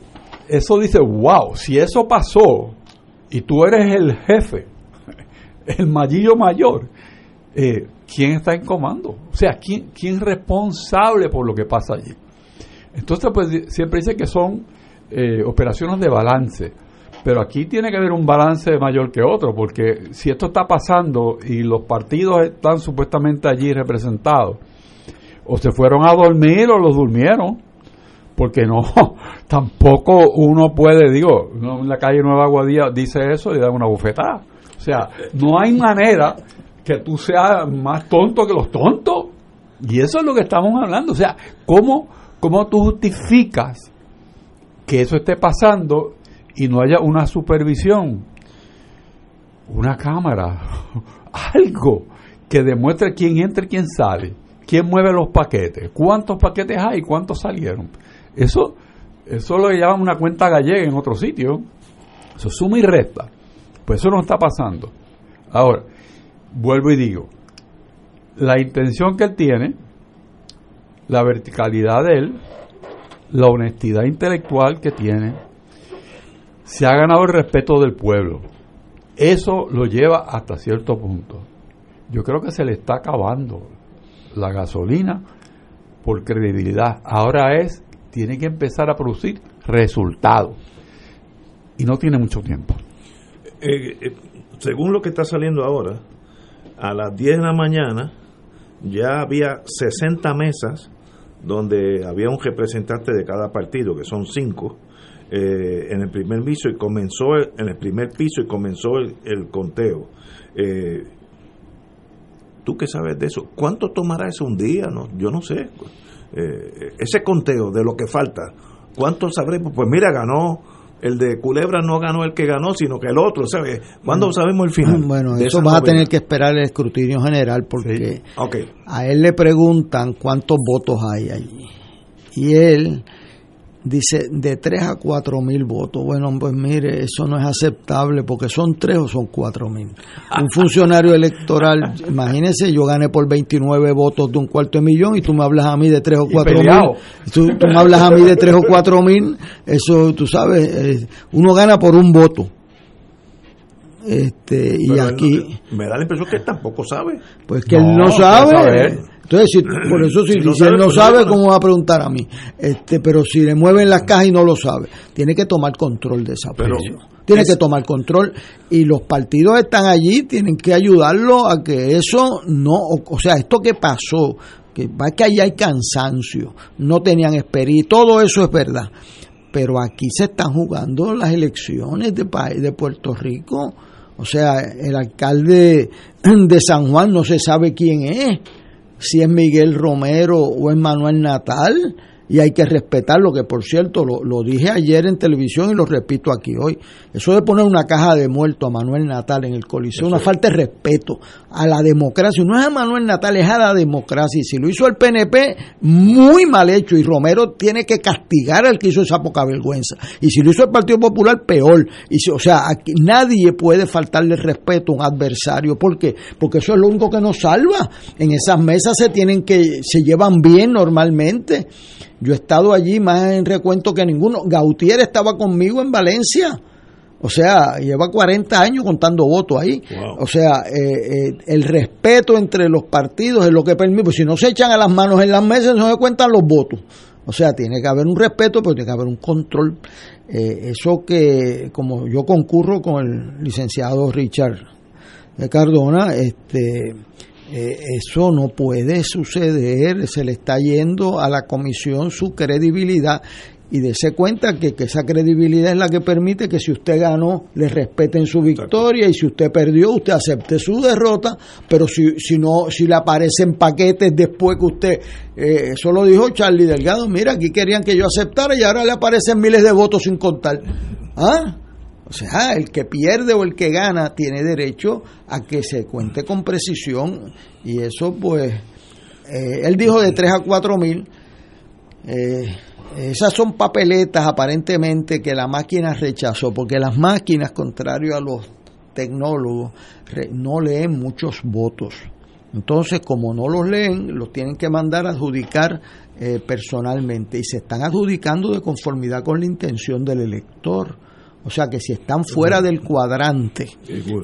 eso dice, wow, si eso pasó y tú eres el jefe, el mallillo mayor, eh, ¿quién está en comando? O sea, ¿quién, ¿quién es responsable por lo que pasa allí? Entonces, pues siempre dice que son eh, operaciones de balance, pero aquí tiene que haber un balance mayor que otro, porque si esto está pasando y los partidos están supuestamente allí representados, o se fueron a dormir o los durmieron, porque no, tampoco uno puede, digo, en la calle Nueva Guadía dice eso y da una bufetada. O sea, no hay manera que tú seas más tonto que los tontos. Y eso es lo que estamos hablando. O sea, ¿cómo, cómo tú justificas que eso esté pasando y no haya una supervisión? Una cámara, algo que demuestre quién entra y quién sale, quién mueve los paquetes, cuántos paquetes hay, cuántos salieron. Eso, eso lo llaman una cuenta gallega en otro sitio. Eso suma y resta. Pues eso no está pasando. Ahora, vuelvo y digo, la intención que él tiene, la verticalidad de él, la honestidad intelectual que tiene, se ha ganado el respeto del pueblo. Eso lo lleva hasta cierto punto. Yo creo que se le está acabando la gasolina por credibilidad. Ahora es, tiene que empezar a producir resultados. Y no tiene mucho tiempo. Eh, eh, según lo que está saliendo ahora, a las 10 de la mañana ya había 60 mesas donde había un representante de cada partido, que son cinco, eh, en el primer piso y comenzó en el primer piso y comenzó el, conteo. Eh, ¿Tú qué sabes de eso? ¿Cuánto tomará eso un día? No, yo no sé. Eh, ese conteo de lo que falta, ¿cuánto sabremos? Pues mira, ganó el de Culebra no ganó el que ganó, sino que el otro, ¿sabes? ¿Cuándo sabemos el final? Bueno, eso vas a tener que esperar el escrutinio general porque a él le preguntan cuántos votos hay allí. Y él dice de 3 a 4 mil votos. Bueno, pues mire, eso no es aceptable porque son 3 o son 4 mil. Un funcionario electoral, imagínese, yo gané por 29 votos de un cuarto de millón y tú me hablas a mí de 3 o 4 mil. Tú, tú, me hablas a mí de 3 o 4 mil, eso tú sabes, eh, uno gana por un voto. Este, y aquí. me da la impresión que él tampoco sabe. Pues que él no sabe. Entonces, por eso si, él no sabe, ¿cómo va a preguntar a mí? Este, pero si le mueven las cajas y no lo sabe, tiene que tomar control de esa pero Tiene que tomar control y los partidos están allí, tienen que ayudarlo a que eso no, o, sea, esto que pasó, que va que ahí hay cansancio, no tenían experiencia, todo eso es verdad. Pero aquí se están jugando las elecciones de, de Puerto Rico. O sea, el alcalde de San Juan no se sabe quién es si es Miguel Romero o es Manuel Natal y hay que respetarlo, que por cierto lo, lo, dije ayer en televisión y lo repito aquí hoy. Eso de poner una caja de muerto a Manuel Natal en el Coliseo, una falta de respeto a la democracia. No es a Manuel Natal, es a la democracia. Y si lo hizo el PNP, muy mal hecho. Y Romero tiene que castigar al que hizo esa poca vergüenza. Y si lo hizo el Partido Popular, peor. Y si, o sea, aquí nadie puede faltarle respeto a un adversario. ¿Por qué? Porque eso es lo único que nos salva. En esas mesas se tienen que, se llevan bien normalmente. Yo he estado allí más en recuento que ninguno. Gautier estaba conmigo en Valencia. O sea, lleva 40 años contando votos ahí. O sea, eh, eh, el respeto entre los partidos es lo que permite. Pues si no se echan a las manos en las mesas, no se cuentan los votos. O sea, tiene que haber un respeto, pero tiene que haber un control. Eh, eso que, como yo concurro con el licenciado Richard de Cardona, este, eh, eso no puede suceder, se le está yendo a la comisión su credibilidad y dése cuenta que, esa credibilidad es la que permite que si usted ganó, le respeten su victoria y si usted perdió, usted acepte su derrota, pero si, si no, si le aparecen paquetes después que usted, eh, eso lo dijo Charlie Delgado, mira, aquí querían que yo aceptara y ahora le aparecen miles de votos sin contar. ¿Ah? O sea, el que pierde o el que gana tiene derecho a que se cuente con precisión y eso pues, eh, él dijo de 3 a 4 mil, eh, esas son papeletas aparentemente que la máquina rechazó, porque las máquinas, contrario a los tecnólogos, no leen muchos votos. Entonces, como no los leen, los tienen que mandar a adjudicar eh, personalmente y se están adjudicando de conformidad con la intención del elector. O sea que si están fuera del cuadrante,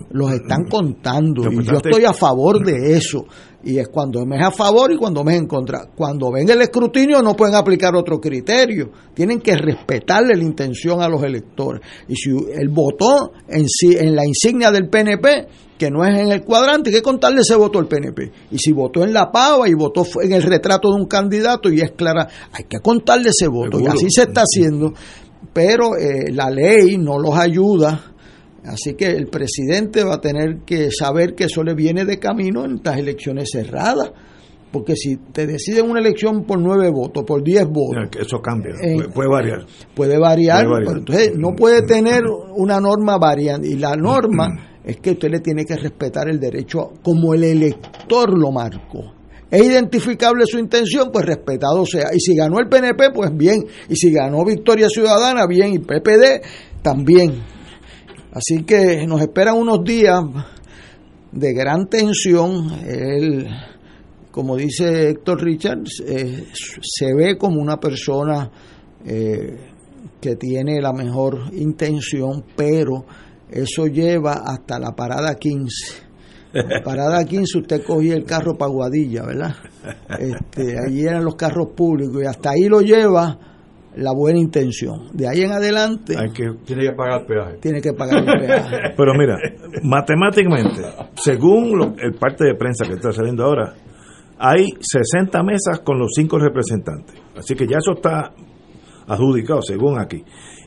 los están contando. Y yo estoy a favor de eso. Y es cuando me es a favor y cuando me es en contra. Cuando ven el escrutinio no pueden aplicar otro criterio. Tienen que respetarle la intención a los electores. Y si él votó en, en la insignia del PNP, que no es en el cuadrante, hay que contarle ese voto al PNP. Y si votó en la pava y votó en el retrato de un candidato y es clara, hay que contarle ese voto. Y así se está haciendo pero eh, la ley no los ayuda. Así que el presidente va a tener que saber que eso le viene de camino en estas elecciones cerradas. Porque si te deciden una elección por nueve votos, por diez votos. Eso cambia, eh, puede variar. Puede variar, entonces no puede tener una norma variante. Y la norma es que usted le tiene que respetar el derecho como el elector lo marcó es identificable su intención, pues respetado sea. Y si ganó el PNP, pues bien. Y si ganó Victoria Ciudadana, bien. Y PPD, también. Así que nos esperan unos días de gran tensión. Él, como dice Héctor Richards, eh, se ve como una persona eh, que tiene la mejor intención, pero eso lleva hasta la parada 15. Parada 15 usted cogía el carro para Guadilla, ¿verdad? Este, allí eran los carros públicos y hasta ahí lo lleva la buena intención. De ahí en adelante Hay que, Tiene que pagar peaje. tiene que pagar el peaje. pero mira, matemáticamente, según lo- el parte de prensa que está saliendo ahora, hay 60 mesas con los cinco representantes. Así que ya eso está adjudicado, según aquí.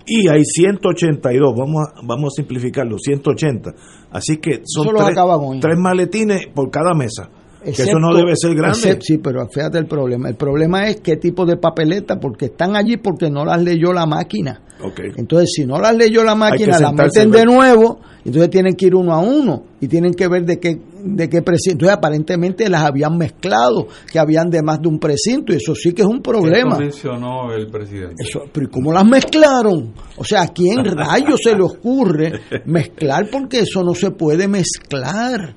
Y hay 182, vamos a, vamos a simplificarlo, 180. Así que son tres, tres maletines por cada mesa. Que eso no debe ser grande. excepto- sí, pero fíjate el problema. El problema es qué tipo de papeleta, porque están allí porque no las leyó la máquina. Ok. Entonces, si no las leyó la máquina, las meten de nuevo, entonces tienen que ir uno a uno y tienen que ver de qué de qué precinto. Entonces, aparentemente las habían mezclado, que habían de más de un precinto, y eso sí que es un problema. Eso mencionó el presidente. Eso, pero ¿y cómo las mezclaron? O sea, ¿a quién rayos se le ocurre mezclar? Porque eso no se puede mezclar.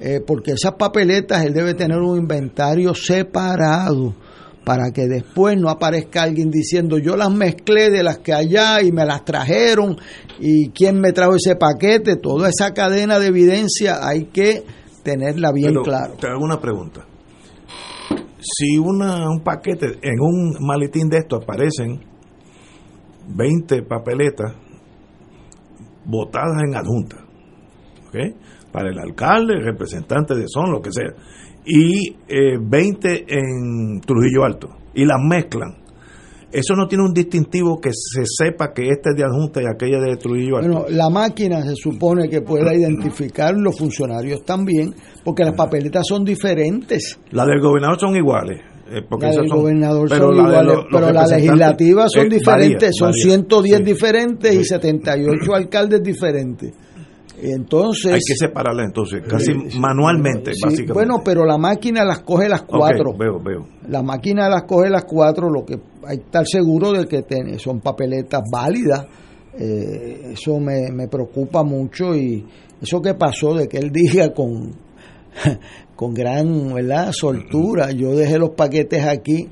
Eh, porque esas papeletas él debe tener un inventario separado para que después no aparezca alguien diciendo yo las mezclé de las que allá y me las trajeron y quién me trajo ese paquete. Toda esa cadena de evidencia hay que tenerla bien Pero claro. Te hago una pregunta. Si una, un paquete, en un maletín de esto aparecen 20 papeletas votadas en adjunta, ¿ok? Para el alcalde, el representante de son, lo que sea, y eh, 20 en Trujillo Alto, y las mezclan. Eso no tiene un distintivo que se sepa que este es de adjunta y aquella de Trujillo Alto. Bueno, la máquina se supone que pueda identificar los funcionarios también, porque las papeletas son diferentes. Las del gobernador son iguales. eh, porque Las esas del son- gobernador pero son la iguales, los- pero las representantes, legislativas son eh, diferentes, varía, son varía. 110 Sí. diferentes y 78 alcaldes diferentes. Entonces, Hay que separarlas entonces, casi manualmente, sí, básicamente. bueno, pero la máquina las coge las cuatro. veo, veo. La máquina las coge las cuatro, lo que hay que estar seguro de que ten- son papeletas válidas. Eh, eso me, me preocupa mucho y eso que pasó de que él diga con, con gran ¿verdad? soltura, yo dejé los paquetes aquí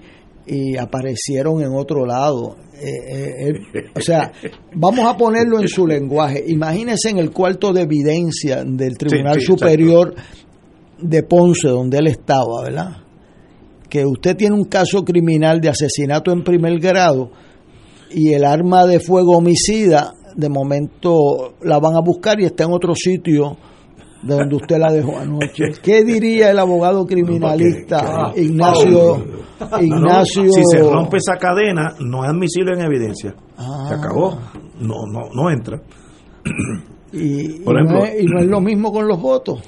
y aparecieron en otro lado. Eh, eh, él- o sea, vamos a ponerlo en su lenguaje. Imagínense en el cuarto de evidencia del Tribunal sí, Superior de Ponce, donde él estaba, ¿verdad? que usted tiene un caso criminal de asesinato en primer grado y el arma de fuego homicida, de momento la van a buscar y está en otro sitio de donde usted la dejó anoche. ¿Qué diría el abogado criminalista Ignacio? Ignacio. No, si se rompe esa cadena, no es admisible en evidencia. Ah. Se acabó. No, no, no entra. y, Por y no ejemplo- es, y no es lo mismo con los votos.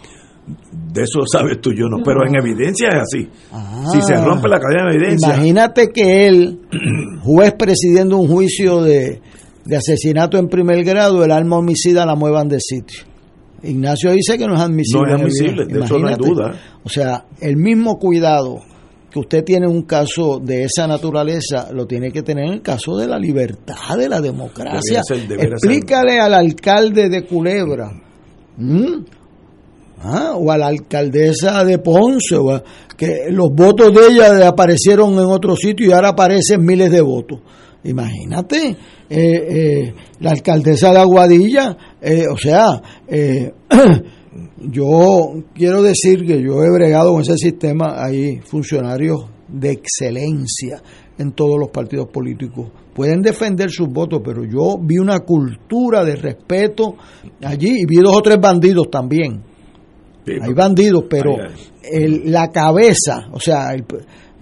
De eso sabes tú, yo no. Pero en evidencia es así. Ah. Si se rompe la cadena de evidencia. Imagínate que él, juez presidiendo un juicio de, de asesinato en primer grado, el arma homicida la muevan de sitio. Ignacio dice que no es admisible. No es admisible, de eso no hay duda. O sea, el mismo cuidado que usted tiene en un caso de esa naturaleza, lo tiene que tener en el caso de la libertad, de la democracia. Ser- debiera ser. Explícale al alcalde de Culebra. Ah, o a la alcaldesa de Ponce, o a- que los votos de ella aparecieron en otro sitio y ahora aparecen miles de votos. Imagínate, eh, eh, la alcaldesa de Aguadilla, eh, o sea, eh, yo quiero decir que yo he bregado con ese sistema, hay funcionarios de excelencia en todos los partidos políticos. Pueden defender sus votos, pero yo vi una cultura de respeto allí y vi dos o tres bandidos también. Hay bandidos, pero el- la cabeza, o sea, el-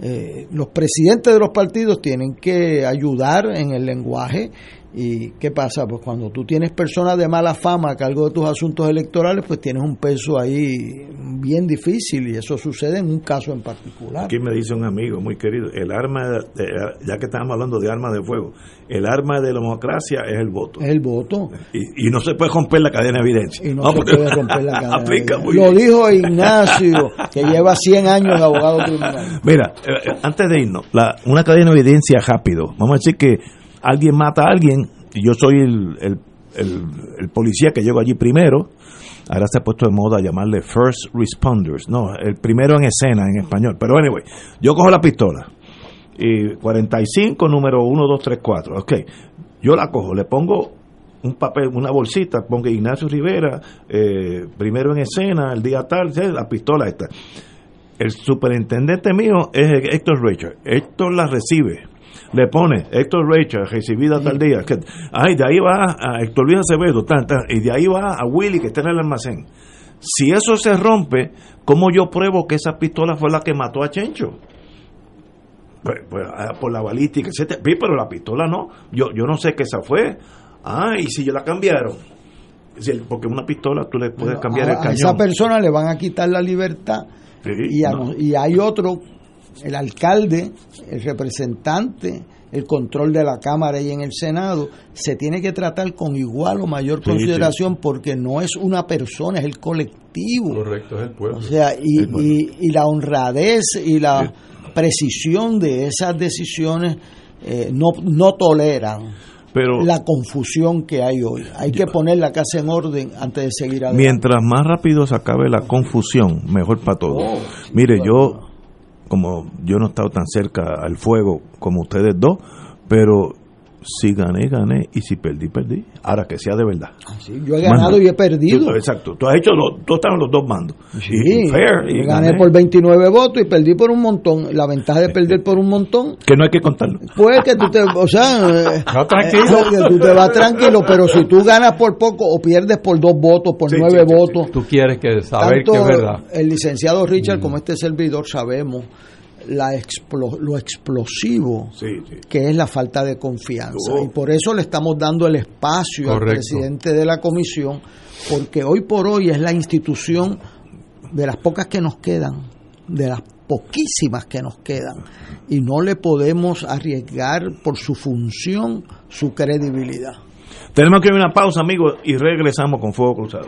eh, los presidentes de los partidos tienen que ayudar en el lenguaje. ¿Y qué pasa? Pues cuando tú tienes personas de mala fama a cargo de tus asuntos electorales, pues tienes un peso ahí bien difícil y eso sucede en un caso en particular. Aquí me dice un amigo muy querido, el arma, de- ya que estamos hablando de armas de fuego, el arma de la democracia es el voto. Es el voto. Y, y no se puede romper la cadena de evidencia. Y no Ah, se porque- puede romper la cadena. Aplica muy Lo bien. dijo Ignacio, que lleva 100 años de abogado criminal. Mira, eh, antes de irnos, la- una cadena de evidencia rápido. Vamos a decir que alguien mata a alguien y yo soy el, el- policía que llego allí primero. Ahora se ha puesto de moda llamarle first responders. No, el primero en escena en español. Pero anyway, yo cojo la pistola. Y 45, número 1, 2, 3, 4. Ok. Yo la cojo, le pongo un papel, una bolsita, ponga Ignacio Rivera, eh, primero en escena, el día tal, la pistola esta. El superintendente mío es Héctor Richard. Héctor la recibe. Le pone Héctor Richard, recibida tal día. Que, ay, de ahí va a Héctor Luis Acevedo, tal, y de ahí va a Willy que está en el almacén. Si eso se rompe, ¿cómo yo pruebo que esa pistola fue la que mató a Chencho? Pues, pues, ah, por la balística, etc. Pero la pistola no. Yo, yo no sé qué esa fue. Ah, y si yo la cambiaron. Porque una pistola tú le puedes cambiar a, el a cañón. esa persona le van a quitar la libertad Sí, y, a no- y hay otro, el alcalde, el representante, el control de la Cámara y en el Senado, se tiene que tratar con igual o mayor Sí, consideración porque no es una persona, es el colectivo. Correcto, es el pueblo. O sea, y, y, y la honradez y la precisión de esas decisiones eh, no, no toleran Pero la confusión que hay hoy. Hay que poner la casa en orden antes de seguir adelante. mientras más rápido se acabe la confusión, mejor para todos. Oh, Mire, yo, como yo no he estado tan cerca al fuego como ustedes dos, pero si gané, gané, y si perdí, perdí. Ahora que sea de verdad. Sí, yo he ganado y he perdido. Tú- exacto. Tú has hecho, los, tú estás en los dos mandos. Sí, Y- y fair. y gané por 29 votos y perdí por un montón. La ventaja de perder por un montón, Que no hay que contarlo. pues que tú te, o sea, eh, tranquilo. eh, que tú te vas tranquilo, pero si tú ganas por poco o pierdes por dos votos, por Sí, nueve sí, sí, votos, Tú quieres que saber tanto que es verdad. el licenciado Richard como este servidor sabemos la explo- lo explosivo Sí, sí. que es la falta de confianza. Oh. Y por eso le estamos dando el espacio al presidente de la comisión, porque hoy por hoy es la institución de las pocas que nos quedan, de las poquísimas que nos quedan, y no le podemos arriesgar por su función su credibilidad. Tenemos que ir a una pausa, amigos, y regresamos con Fuego Cruzado.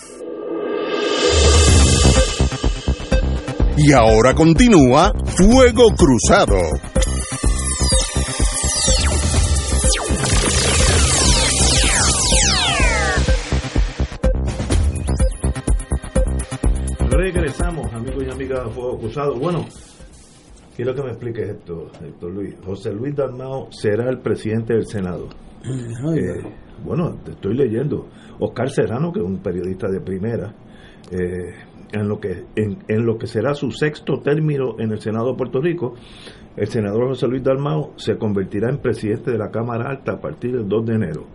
Y ahora continúa Fuego Cruzado. Regresamos, amigos y amigas de Fuego Cruzado. Bueno, quiero que me expliques esto, Doctor Luis. José Luis Dalmao será el presidente del Senado. Eh, bueno, te estoy leyendo. Oscar Serrano, que es un periodista de primera, eh, en, lo que, en, en lo que será su sexto término en el Senado de Puerto Rico, el senador José Luis Dalmao se convertirá en presidente de la Cámara Alta a partir del 2 de enero.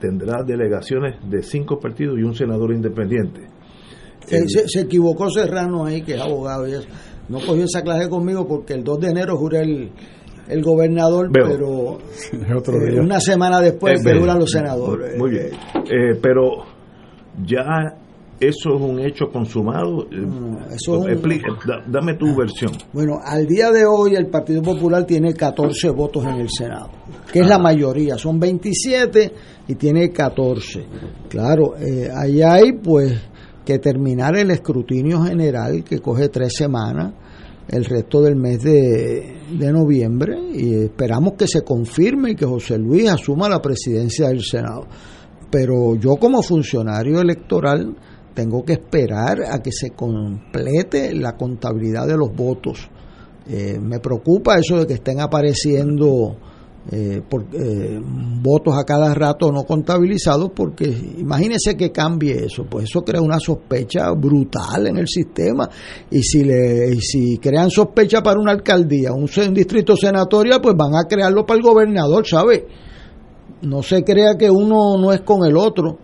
Tendrá delegaciones de cinco partidos y un senador independiente. Se, se- se equivocó Serrano ahí, que es abogado y eso. No cogió esa clase conmigo porque el 2 de enero juré el, el gobernador, Veo. pero otro eh, una semana después Eh, juran los senadores. Muy bien. Eh, pero ya eso es un hecho consumado. Eh, eso es un- explica- da- dame tu versión. Bueno, al día de hoy el Partido Popular tiene 14 votos en el Senado, que es la mayoría, son 27 y tiene 14. Claro, eh, ahí hay pues que terminar el escrutinio general que coge tres semanas, el resto del mes de, de noviembre, y esperamos que se confirme y que José Luis asuma la presidencia del Senado. Pero yo como funcionario electoral tengo que esperar a que se complete la contabilidad de los votos. Eh, me preocupa eso de que estén apareciendo eh, por- eh, votos a cada rato no contabilizados, porque imagínese que cambie eso, pues eso crea una sospecha brutal en el sistema. Y si, le, si crean sospecha para una alcaldía, un, un distrito senatorial, pues van a crearlo para el gobernador, ¿sabe? No se crea que uno no es con el otro.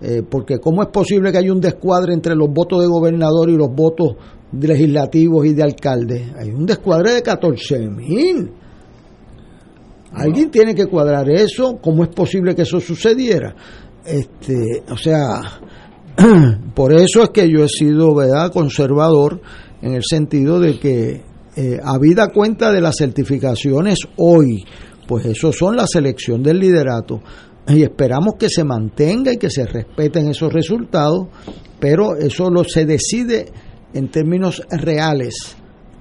Eh, porque ¿cómo es posible que haya un descuadre entre los votos de gobernador y los votos legislativos y de alcalde? Hay un descuadre de 14 mil. Alguien tiene que cuadrar eso. ¿Cómo es posible que eso sucediera? Este, o sea, por eso es que yo he sido, ¿verdad?, conservador en el sentido de que, eh, habida cuenta de las certificaciones hoy, pues eso son la selección del liderato y esperamos que se mantenga y que se respeten esos resultados, pero eso lo se decide en términos reales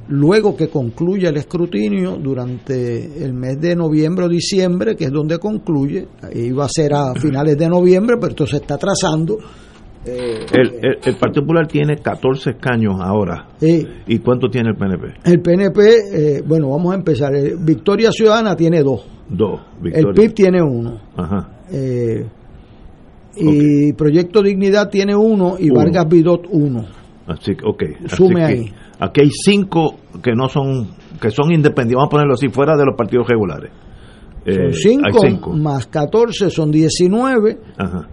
luego que concluya el escrutinio durante el mes de noviembre o diciembre, que es donde concluye, iba a ser a finales de noviembre, pero esto se está trazando. Eh, El, el- el Partido Popular tiene 14 escaños ahora. ¿Y cuánto tiene el PNP? el PNP, eh, bueno, vamos a empezar. Eh, Victoria Ciudadana tiene dos, Dos. el Victoria. PIB tiene uno. Ajá. Eh, y Proyecto Dignidad tiene uno y Uno. Vargas Vidot uno. Así que, ok. Así Sume que ahí. Aquí hay cinco que no son, que son independientes, vamos a ponerlo así, fuera de los partidos regulares. Eh, Son hay cinco, más 14 son 19, Ajá.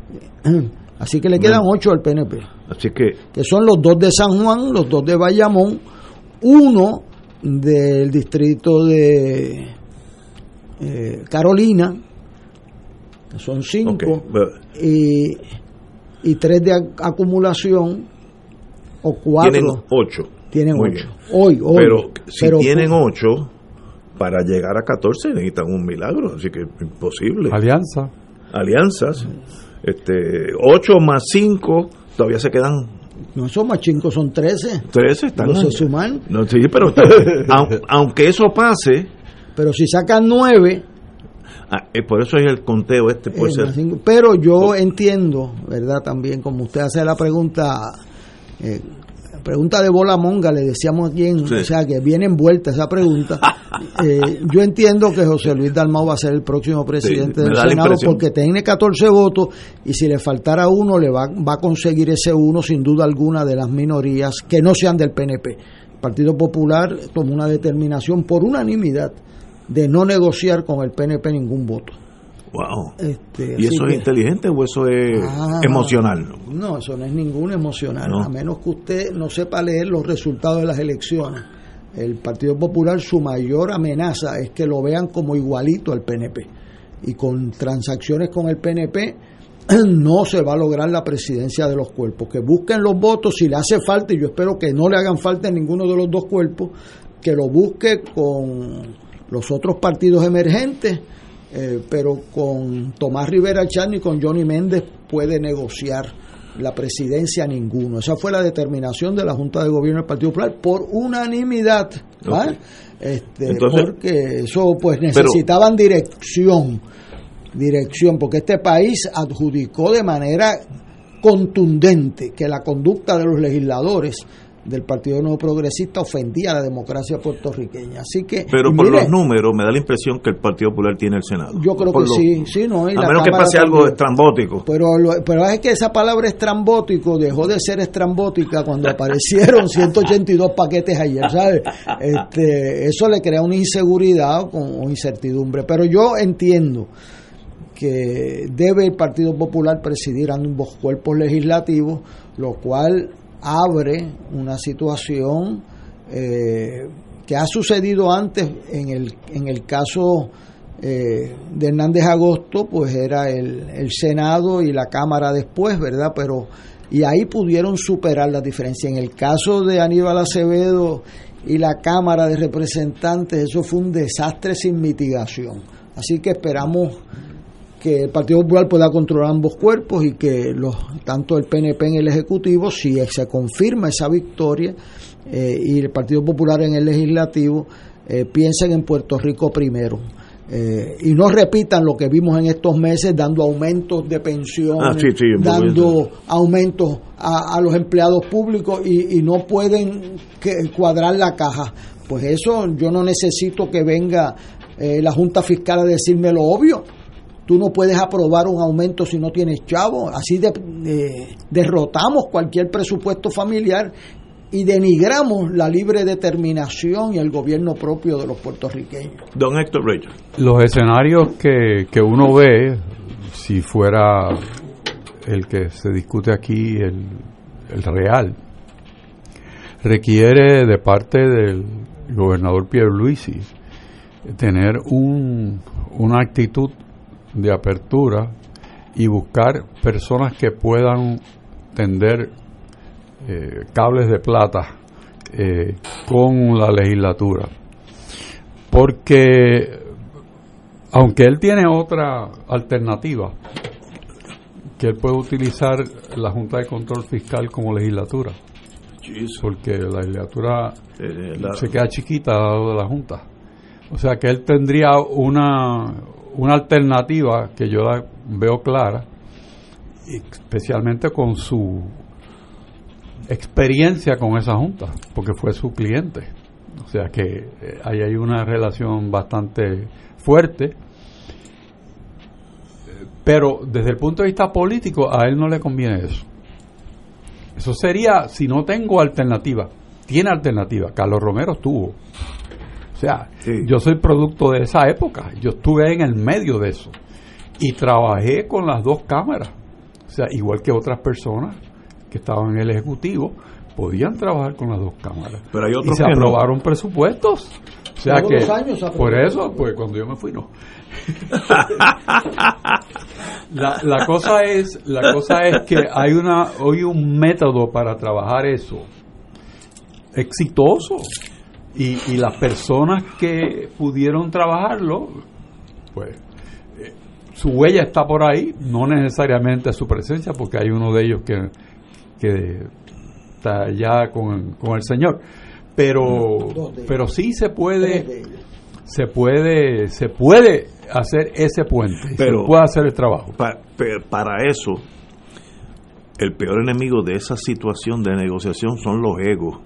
así que le quedan. 8 al PNP. Así que, que son los dos de San Juan, los dos de Bayamón, uno del distrito de eh, Carolina, son cinco, ok. bueno, y, y tres de ac- acumulación, o cuatro. tienen ocho. Tienen Muy ocho. bien. Hoy, hoy. Pero si Pero- tienen ocho, para llegar a 14 necesitan un milagro, así que es imposible. Alianza. Alianzas. Este, 8 más 5, todavía se quedan No son más cinco, son 13. 13. Están No se suman. No, sí, pero aunque eso pase, Pero si sacan nueve, ah, eh, por eso es el conteo este, puede Eh, ser. Pero yo entiendo, ¿verdad? También, como usted hace la pregunta, eh, pregunta de bola monga, le decíamos aquí, en- Sí. o sea, que viene envuelta esa pregunta. Yo entiendo que José Luis Dalmau va a ser el próximo presidente del Senado porque tiene 14 votos y si le faltara uno, le va, va a conseguir ese uno sin duda alguna de las minorías que no sean del PNP. El Partido Popular tomó una determinación por unanimidad de no negociar con el PNP ningún voto. Wow. Este, ¿Y eso que- es inteligente o eso es Ah, emocional? No, eso no es ningún emocional, No. a menos que usted no sepa leer los resultados de las elecciones. El Partido Popular, su mayor amenaza es que lo vean como igualito al PNP. Y con transacciones con el PNP no se va a lograr la presidencia de los cuerpos. Que busquen los votos si le hace falta, y yo espero que no le hagan falta en ninguno de los dos cuerpos, que lo busque con los otros partidos emergentes, eh, pero con Tomás Rivera Chani y con Johnny Méndez puede negociar la presidencia ninguno. Esa fue la determinación de la Junta de Gobierno del Partido Popular por unanimidad. ¿vale? Este, Entonces- porque eso pues necesitaban dirección, dirección, porque este país adjudicó de manera contundente que la conducta de los legisladores del Partido Nuevo Progresista ofendía a la democracia puertorriqueña. Así que, Pero por mire, los números me da la impresión que el Partido Popular tiene el Senado. yo creo Por que sí, sí, no. y A menos que pase algo también. estrambótico. Pero, pero es que esa palabra estrambótico dejó de ser estrambótica cuando aparecieron 182 paquetes ayer, ¿sabes? Este, eso le crea una inseguridad con, o incertidumbre. Pero yo entiendo que debe el Partido Popular presidir ambos cuerpos legislativos, lo cual abre una situación eh, que ha sucedido antes en el, en el caso eh, de Hernández Agosto, pues era el, el Senado y la Cámara después, ¿verdad? Pero y ahí pudieron superar la diferencia. En el caso de Aníbal Acevedo y la Cámara de Representantes, eso fue un desastre sin mitigación. Así que esperamos que el Partido Popular pueda controlar ambos cuerpos y que los tanto el PNP en el Ejecutivo, si se confirma esa victoria, eh, y el Partido Popular en el Legislativo, eh, piensen en Puerto Rico primero. Eh, y no repitan lo que vimos en estos meses dando aumentos de pensiones, Ah, sí, sí, dando aumentos a, a los empleados públicos y, y no pueden que- cuadrar la caja. Pues eso yo no necesito que venga eh, la Junta Fiscal a decirme lo obvio. Tú no puedes aprobar un aumento si no tienes chavo. Así de, de- derrotamos cualquier presupuesto familiar y denigramos la libre determinación y el gobierno propio de los puertorriqueños. Don Héctor Reyes. Los escenarios que, que uno ve, si fuera el que se discute aquí, el, el real, requiere de parte del gobernador Pierluisi tener un, una actitud de apertura y buscar personas que puedan tender eh, cables de plata eh, con la legislatura. Porque aunque él tiene otra alternativa, que él puede utilizar la Junta de Control Fiscal como legislatura, porque la legislatura Eh, la- se queda chiquita al lado de la Junta. O sea que él tendría una, una alternativa que yo la veo clara, especialmente con su experiencia con esa Junta, porque fue su cliente. O sea que eh, ahí hay una relación bastante fuerte. Pero desde el punto de vista político, a él no le conviene eso. Eso sería si no tengo alternativa. Tiene alternativa. Carlos Romero tuvo. O sea, yo soy producto de esa época. Yo estuve en el medio de eso. Y trabajé con las dos cámaras. O sea, igual que otras personas que estaban en el Ejecutivo, podían trabajar con las dos cámaras. Pero hay y otros se que no. aprobaron presupuestos. O sea que, años por eso, pues cuando yo me fui, no. La, la cosa es la cosa es que hay una hoy un método para trabajar eso exitoso y, y las personas que pudieron trabajarlo pues eh, su huella está por ahí no necesariamente su presencia porque hay uno de ellos que, que está ya con, con el señor pero pero sí se puede se puede se puede hacer ese puente Pero- se puede hacer el trabajo Pa- pe- para eso, el peor enemigo de esa situación de negociación son los egos.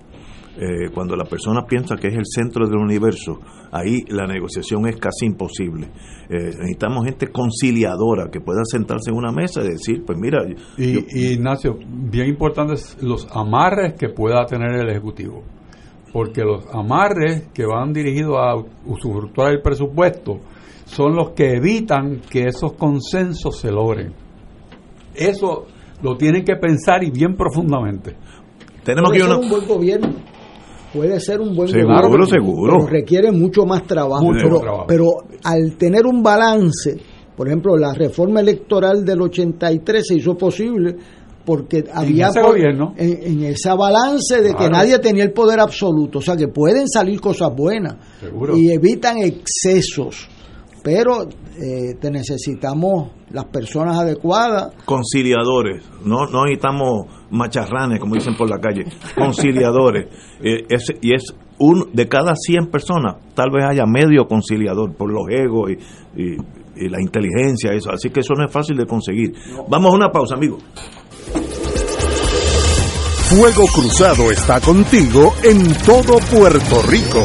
Eh, cuando la persona piensa que es el centro del universo, ahí la negociación es casi imposible. Eh, necesitamos gente conciliadora que pueda sentarse en una mesa y decir, pues mira, Y, yo- y, Ignacio, bien importantes los amarres que pueda tener el Ejecutivo. Porque los amarres que van dirigidos a usufructuar el presupuesto son los que evitan que esos consensos se logren. Eso lo tienen que pensar y bien profundamente. tenemos que una... un buen gobierno. Puede ser un buen Seguro, gobierno. seguro. Pero requiere mucho más trabajo. Mucho pero, más trabajo. pero al tener un balance, por ejemplo, la reforma electoral del 83 se hizo posible porque había ese gobierno. en, en esa balance de que nadie tenía el poder absoluto, o sea que pueden salir cosas buenas Seguro. y evitan excesos, pero eh, te necesitamos las personas adecuadas conciliadores, no, no necesitamos macharranes, como dicen por la calle, conciliadores. Eh, es- y es un de cada 100 personas, tal vez haya medio conciliador por los egos y, y- y la inteligencia, eso. Así que eso no es fácil de conseguir. Vamos a una pausa, amigos. Fuego Cruzado está contigo en todo Puerto Rico.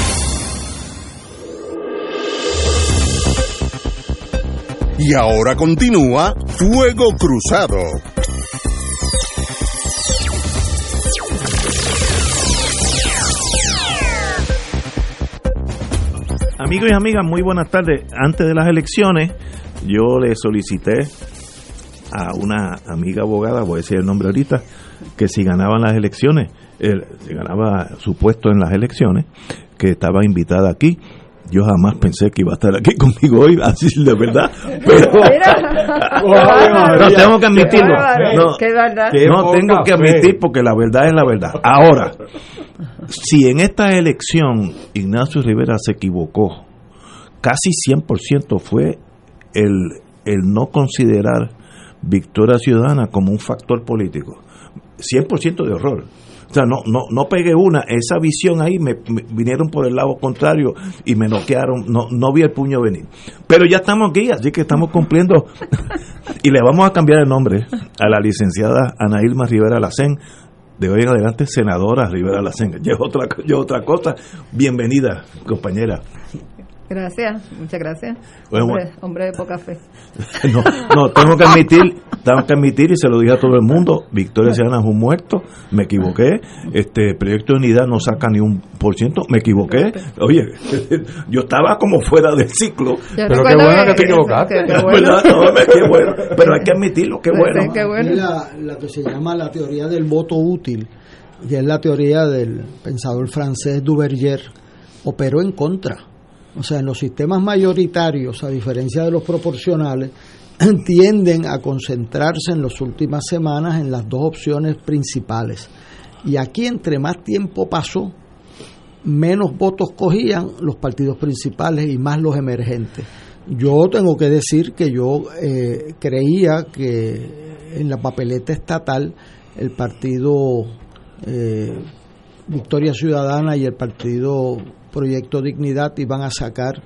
Y ahora continúa Fuego Cruzado. Amigos y amigas, muy buenas tardes. Antes de las elecciones, yo le solicité a una amiga abogada, voy a decir el nombre ahorita, que si ganaban las elecciones, él, si ganaba su puesto en las elecciones, que estaba invitada aquí yo jamás pensé que iba a estar aquí conmigo hoy, así de verdad. Pero no tengo que admitirlo. No, no tengo que admitir porque la verdad es la verdad. Ahora, si en esta elección Ignacio Rivera se equivocó, casi 100% fue el, el no considerar Victoria Ciudadana como un factor político. 100% de horror. O sea, no, no, no pegué una. Esa visión ahí me, vinieron por el lado contrario y me noquearon. No, no vi el puño venir. Pero ya estamos aquí, así que estamos cumpliendo. y le vamos a cambiar el nombre a la licenciada Ana Ilma Rivera Lacén. De hoy en adelante, senadora Rivera Lacén. Ya es otra, ya otra cosa. Bienvenida, compañera. Gracias, muchas gracias. Bueno, hombre, bueno. hombre de poca fe. No, no, tengo que admitir, tengo que admitir y se lo dije a todo el mundo, Victoria Ciudadana es un muerto, me equivoqué, este Proyecto de Unidad no saca ni un por ciento, me equivoqué, oye, yo estaba como fuera del ciclo. Yo Pero qué bueno que- que te equivocaste. que- qué bueno. Qué bueno, pero hay que admitirlo, qué bueno. Es La, la que se llama la teoría del voto útil, que es la teoría del pensador francés Duverger, operó en contra. O sea, en los sistemas mayoritarios, a diferencia de los proporcionales, tienden a concentrarse en las últimas semanas en las dos opciones principales. Y aquí, entre más tiempo pasó, menos votos cogían los partidos principales y más los emergentes. Yo tengo que decir que yo eh, creía que en la papeleta estatal el partido eh, Victoria Ciudadana y el partido Proyecto Dignidad iban a sacar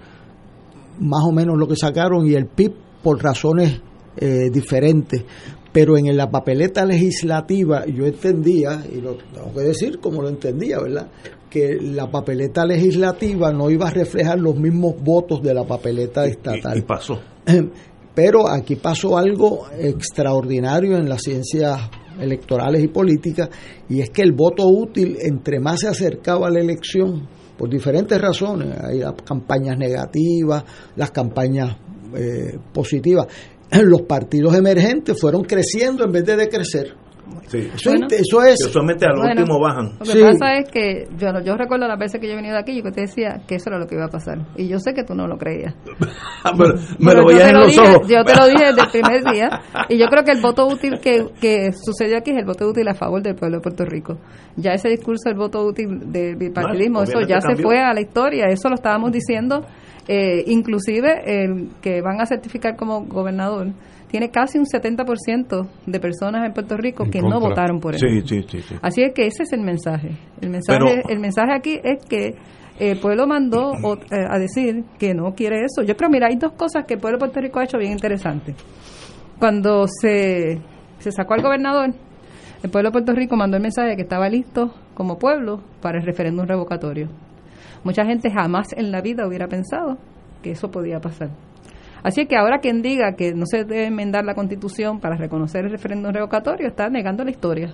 más o menos lo que sacaron y el PIB por razones eh, diferentes. Pero en la papeleta legislativa yo entendía, y lo tengo que decir como lo entendía, ¿verdad? Que la papeleta legislativa no iba a reflejar los mismos votos de la papeleta estatal. Y pasó. Pero aquí pasó algo extraordinario en las ciencias electorales y políticas, y es que el voto útil, entre más se acercaba a la elección, por diferentes razones, hay las campañas negativas, las campañas eh, positivas, los partidos emergentes fueron creciendo en vez de decrecer. Sí. Eso, eso es. Que usualmente al Bueno, último bajan. Lo que pasa es que yo, yo recuerdo las veces que yo he venido aquí y que te decía que eso era lo que iba a pasar. Y yo sé que tú no lo creías. Pero me Pero lo yo veías te en lo los dije, ojos. Yo te lo dije desde el primer día. Y yo creo que el voto útil que, que sucedió aquí es el voto útil a favor del pueblo de Puerto Rico. Ya ese discurso del voto útil del bipartidismo, No, eso ya se fue a la historia. Eso lo estábamos diciendo. Eh, inclusive el que van a certificar como gobernador tiene casi un 70% de personas en Puerto Rico En que no votaron por él. Sí, sí, sí, sí. Así es que ese es el mensaje. El mensaje, Pero- el mensaje aquí es que el pueblo mandó eh, a decir que no quiere eso. Yo creo, mira, hay dos cosas que el pueblo de Puerto Rico ha hecho bien interesantes. Cuando se, se sacó al gobernador, el pueblo de Puerto Rico mandó el mensaje de que estaba listo como pueblo para el referéndum revocatorio. Mucha gente jamás en la vida hubiera pensado que eso podía pasar. Así que ahora quien diga que no se debe enmendar la constitución para reconocer el referéndum revocatorio está negando la historia.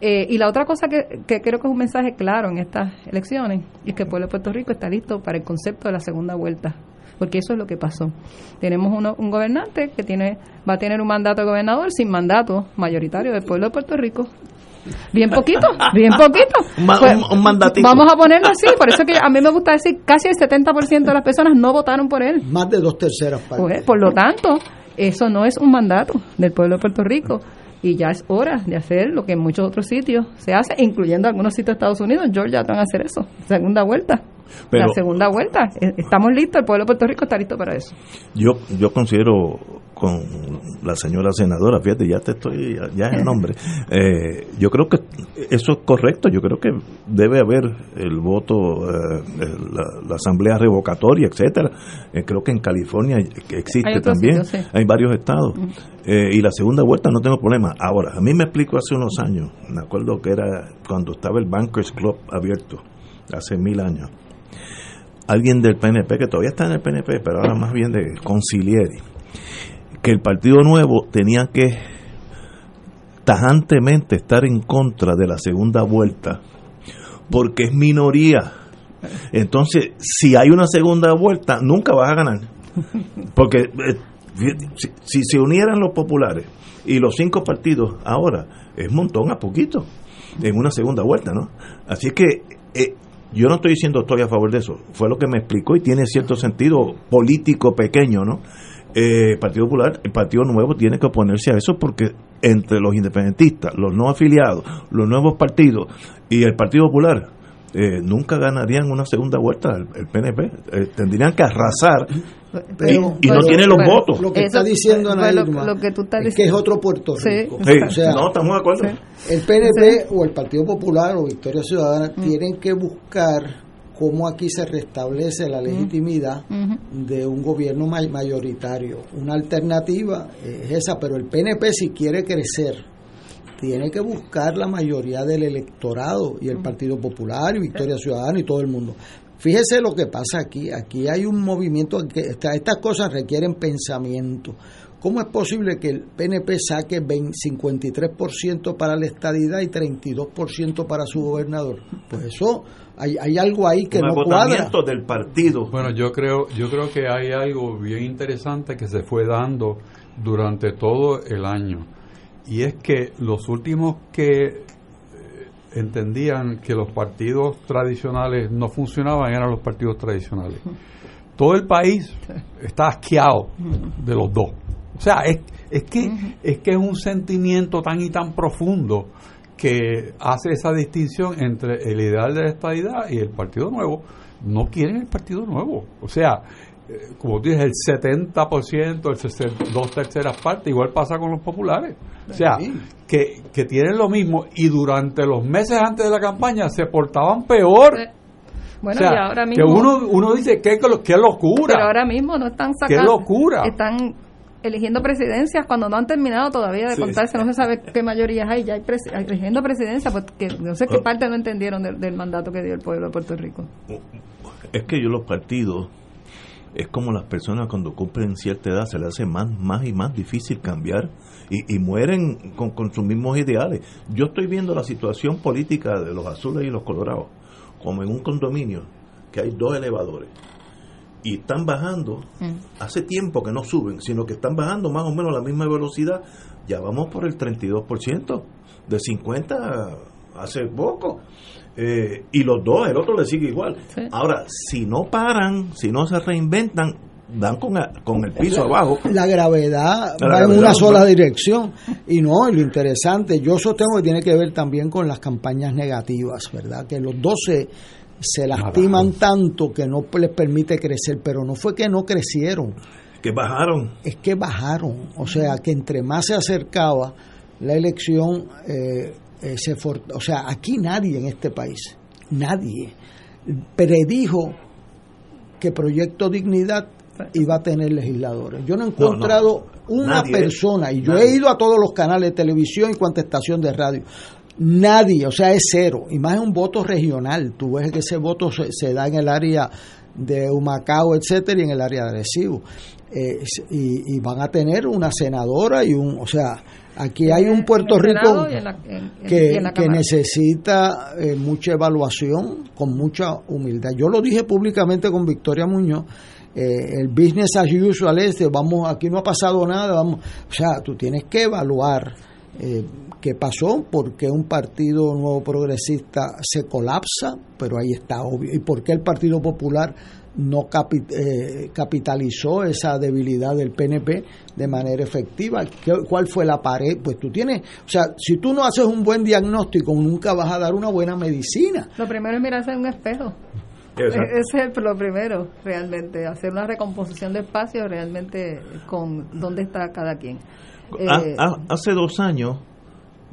Eh, y la otra cosa que, que creo que es un mensaje claro en estas elecciones es que el pueblo de Puerto Rico está listo para el concepto de la segunda vuelta, porque eso es lo que pasó. Tenemos uno- un gobernante que tiene va a tener un mandato de gobernador sin mandato mayoritario del pueblo de Puerto Rico. Bien poquito, bien poquito. Un Pues, un- un mandatito. Vamos a ponerlo así, por eso que a mí me gusta decir casi el 70% de las personas no votaron por él. Más de dos terceras partes. Pues, por lo tanto, eso no es un mandato del pueblo de Puerto Rico. Y ya es hora de hacer lo que en muchos otros sitios se hace, incluyendo algunos sitios de Estados Unidos. Georgia van a hacer eso. Segunda vuelta. Pero- la segunda vuelta. Eh, Estamos listos, el pueblo de Puerto Rico está listo para eso. Yo, yo considero con la señora senadora, fíjate, ya te estoy, ya es el nombre, eh, yo creo que eso es correcto, yo creo que debe haber el voto, eh, la, la asamblea revocatoria, etcétera. Eh, creo que en California existe también, sí. hay varios estados. Y la segunda vuelta no tengo problema. Ahora, a mí me explicó hace unos años, me acuerdo que era cuando estaba el Bankers Club abierto, hace mil años alguien del PNP, que todavía está en el PNP, pero ahora más bien de Concilieri, que el Partido Nuevo tenía que tajantemente estar en contra de la segunda vuelta, porque es minoría. Entonces, si hay una segunda vuelta, nunca vas a ganar. Porque eh, si, se unieran los populares y los cinco partidos ahora, es montón a poquito en una segunda vuelta, ¿no? Así que eh, yo no estoy diciendo estoy a favor de eso, fue lo que me explicó y tiene cierto sentido político pequeño, ¿no? Eh, el Partido Popular, el Partido Nuevo tiene que oponerse a eso porque entre los independentistas, los no afiliados, los nuevos partidos y el Partido Popular, eh, nunca ganarían una segunda vuelta el, el PNP, eh, tendrían que arrasar Pero- y, y no tienen los pero votos. Lo que Eso está diciendo Ana lo- Irma lo que tú estás es que es otro Puerto Sí, Rico. Sí, O sea, no, estamos de acuerdo. el PNP Sí. o el Partido Popular o Victoria Ciudadana Mm. tienen que buscar cómo aquí se restablece la legitimidad de un gobierno may- mayoritario. Una alternativa es esa, pero el PNP si quiere crecer tiene que buscar la mayoría del electorado y el Partido Popular y Victoria Ciudadana y todo el mundo. Fíjese lo que pasa aquí. Aquí hay un movimiento que estas cosas requieren pensamiento. ¿Cómo es posible que el PNP saque 53% para la estadidad y 32% para su gobernador? Pues eso hay, hay algo ahí que no cuadra. del partido. Bueno, yo creo yo creo que hay algo bien interesante que se fue dando durante todo el año y es que los últimos que eh, entendían que los partidos tradicionales no funcionaban eran los partidos tradicionales. Todo el país está asqueado de los dos. O sea, es, es, que, es que es un sentimiento tan y tan profundo que hace esa distinción entre el ideal de la estabilidad y el Partido Nuevo. No quieren el Partido Nuevo. O sea, eh, como dices, el 70%, el 60, dos terceras partes, igual pasa con los populares. O sea, que, que tienen lo mismo y durante los meses antes de la campaña se portaban peor. Bueno, y ahora mismo. Que uno, uno dice, ¿qué, qué locura? Pero ahora mismo no están sacando. ¡Qué locura! Están eligiendo presidencias cuando no han terminado todavía de contarse, no se sabe qué mayorías hay, ya hay eligiendo presidencia, porque pues, no sé qué ah. parte no entendieron del, mandato que dio el pueblo de Puerto Rico. Es que yo los partidos, es como las personas cuando cumplen cierta edad, se les hace más, más y más difícil cambiar y, mueren con, con sus mismos ideales. Yo estoy viendo la situación política de los azules y los colorados, como en un condominio, que hay dos elevadores y están bajando, mm. hace tiempo que no suben, sino que están bajando más o menos a la misma velocidad, ya vamos por el 32%, de 50 hace poco. Eh, y los dos, el otro le sigue igual. Ahora, si no paran, si no se reinventan, dan con, con el piso abajo. La gravedad va en una sola dirección. Y no, y lo interesante, yo sostengo que tiene que ver también con las campañas negativas, ¿verdad? Que los 12 se lastiman tanto que no les permite crecer, pero no fue que no crecieron. Que bajaron. Es que bajaron. O sea, que entre más se acercaba la elección, eh, eh, se o sea, aquí nadie en este país, nadie, predijo que Proyecto Dignidad iba a tener legisladores. Yo no he encontrado una persona, y yo he ido a todos los canales de televisión y cuanta estación de radio, Nadie, o sea, es cero. Y más es un voto regional. Tú ves que ese voto se, da en el área de Humacao, etcétera, y en el área de Arecibo. Eh, y, van a tener una senadora y un, o sea, aquí hay un Puerto Rico que, que, necesita eh, mucha evaluación con mucha humildad. Yo lo dije públicamente con Victoria Muñoz. Eh, el business as usual este, vamos, aquí no ha pasado nada, vamos, o sea, tú tienes que evaluar eh, qué pasó, por qué un partido nuevo progresista se colapsa, pero ahí está obvio, y por qué el Partido Popular no eh, capitalizó esa debilidad del PNP de manera efectiva. ¿Cuál fue la pared? Pues tú tienes, o sea, si tú no haces un buen diagnóstico, nunca vas a dar una buena medicina. Lo primero es mirarse en un espejo. Ese es lo primero, realmente, hacer una recomposición de espacio realmente con dónde está cada quien. Eh, hace dos años,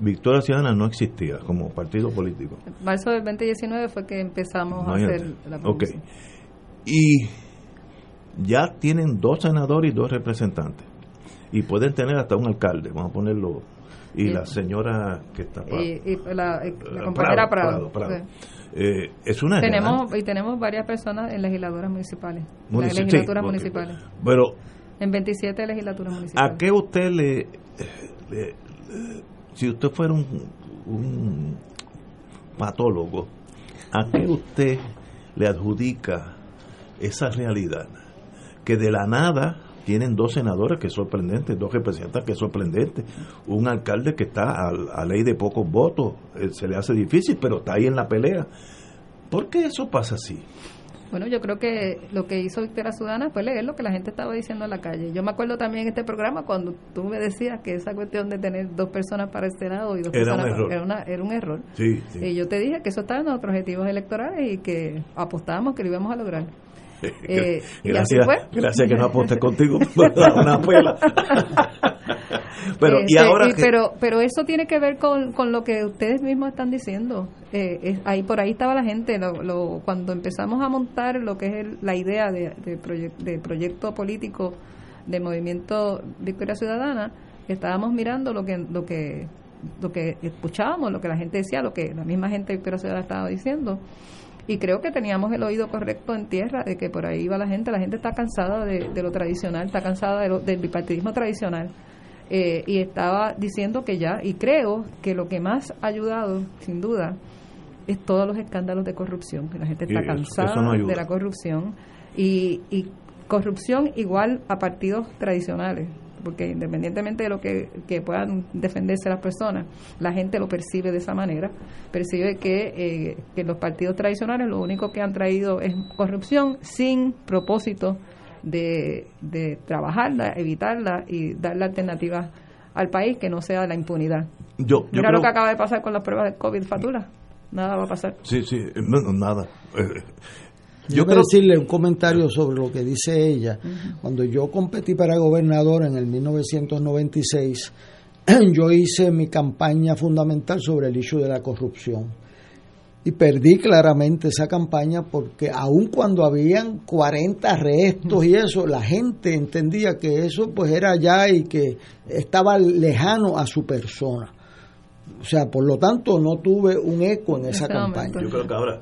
Victoria Ciudadana no existía como partido político. En marzo del 2019 fue que empezamos a hacer la okay. Y ya tienen dos senadores y dos representantes. Y pueden tener hasta un alcalde, vamos a ponerlo. Y la señora que está. Y, la, compañera Prado. Eh, es una tenemos y tenemos varias personas en legisladoras municipales legislaturas municipales pero en 27 legislaturas municipales. ¿A qué usted le, si usted fuera un, un patólogo, ¿a qué usted le adjudica esa realidad? Que de la nada tienen dos senadores que es sorprendente, dos representantes que es sorprendente, un alcalde que está a, a ley de pocos votos, eh, se le hace difícil, pero está ahí en la pelea. ¿Por qué eso pasa así? Bueno, yo creo que lo que hizo Victoria Sudana fue leer lo que la gente estaba diciendo en la calle. Yo me acuerdo también en este programa cuando tú me decías que esa cuestión de tener dos personas para el Senado y dos era personas un error. Era, una, era un error. Sí, Y yo te dije que eso estaba en nuestros objetivos electorales y que apostábamos que lo íbamos a lograr. Eh, gracias, gracias que no aposté contigo. una pela. pero, y este, ahora pero, pero eso tiene que ver con, con lo que ustedes mismos están diciendo. Eh, ahí Por ahí estaba la gente. Lo, cuando empezamos a montar lo que es la idea de, de, proyecto político de movimiento Victoria Ciudadana, estábamos mirando lo que, lo que lo que escuchábamos, lo que la gente decía, lo que la misma gente de Victoria Ciudadana estaba diciendo y creo que teníamos el oído correcto en tierra de que por ahí va la gente. La gente está cansada de, lo tradicional, está cansada del bipartidismo tradicional. Eh, y estaba diciendo que ya, y creo que lo que más ha ayudado, sin duda, es todos los escándalos de corrupción. Que la gente está cansada de la corrupción. Y, y corrupción igual a partidos tradicionales porque independientemente de lo que, puedan defenderse las personas, la gente lo percibe de esa manera, percibe que, eh, que los partidos tradicionales lo único que han traído es corrupción sin propósito de, de trabajarla, evitarla y darle alternativas al país que no sea la impunidad. Yo, Mira lo que acaba de pasar con las pruebas de COVID, Fatula. Nada va a pasar. Sí, sí, no, nada. Eh, yo quiero decirle un comentario sobre lo que dice ella. Cuando yo competí para gobernador en el 1996, yo hice mi campaña fundamental sobre el issue de la corrupción. Y perdí claramente esa campaña porque aun cuando habían 40 arrestos y eso, la gente entendía que eso pues era allá y que estaba lejano a su persona. O sea, por lo tanto, no tuve un eco en esa campaña.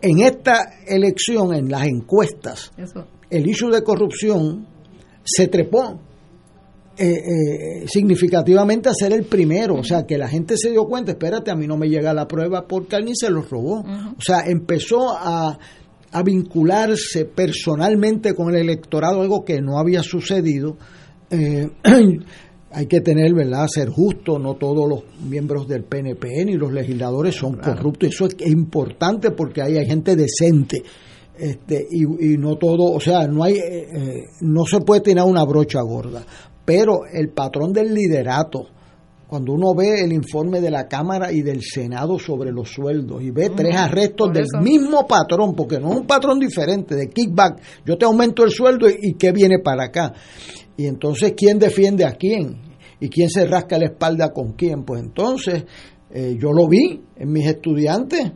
En esta elección, en las encuestas, el issue de corrupción se trepó eh, eh, significativamente a ser el primero. O sea, que la gente se dio cuenta, espérate, a mí no me llega la prueba porque alguien se los robó. O sea, empezó a, a vincularse personalmente con el electorado, algo que no había sucedido. Eh, hay que tener, ¿verdad?, ser justo, no todos los miembros del PNP ni los legisladores son corruptos, eso es importante porque ahí hay gente decente. Este, y, no todo, o sea, no hay, eh, eh, no se puede tener una brocha gorda, pero el patrón del liderato, cuando uno ve el informe de la Cámara y del Senado sobre los sueldos y ve tres arrestos del mismo patrón, porque no es un patrón diferente, de kickback, yo te aumento el sueldo y, y qué viene para acá. Y entonces, ¿quién defiende a quién? ¿Y quién se rasca la espalda con quién? Pues entonces, eh, yo lo vi en mis estudiantes,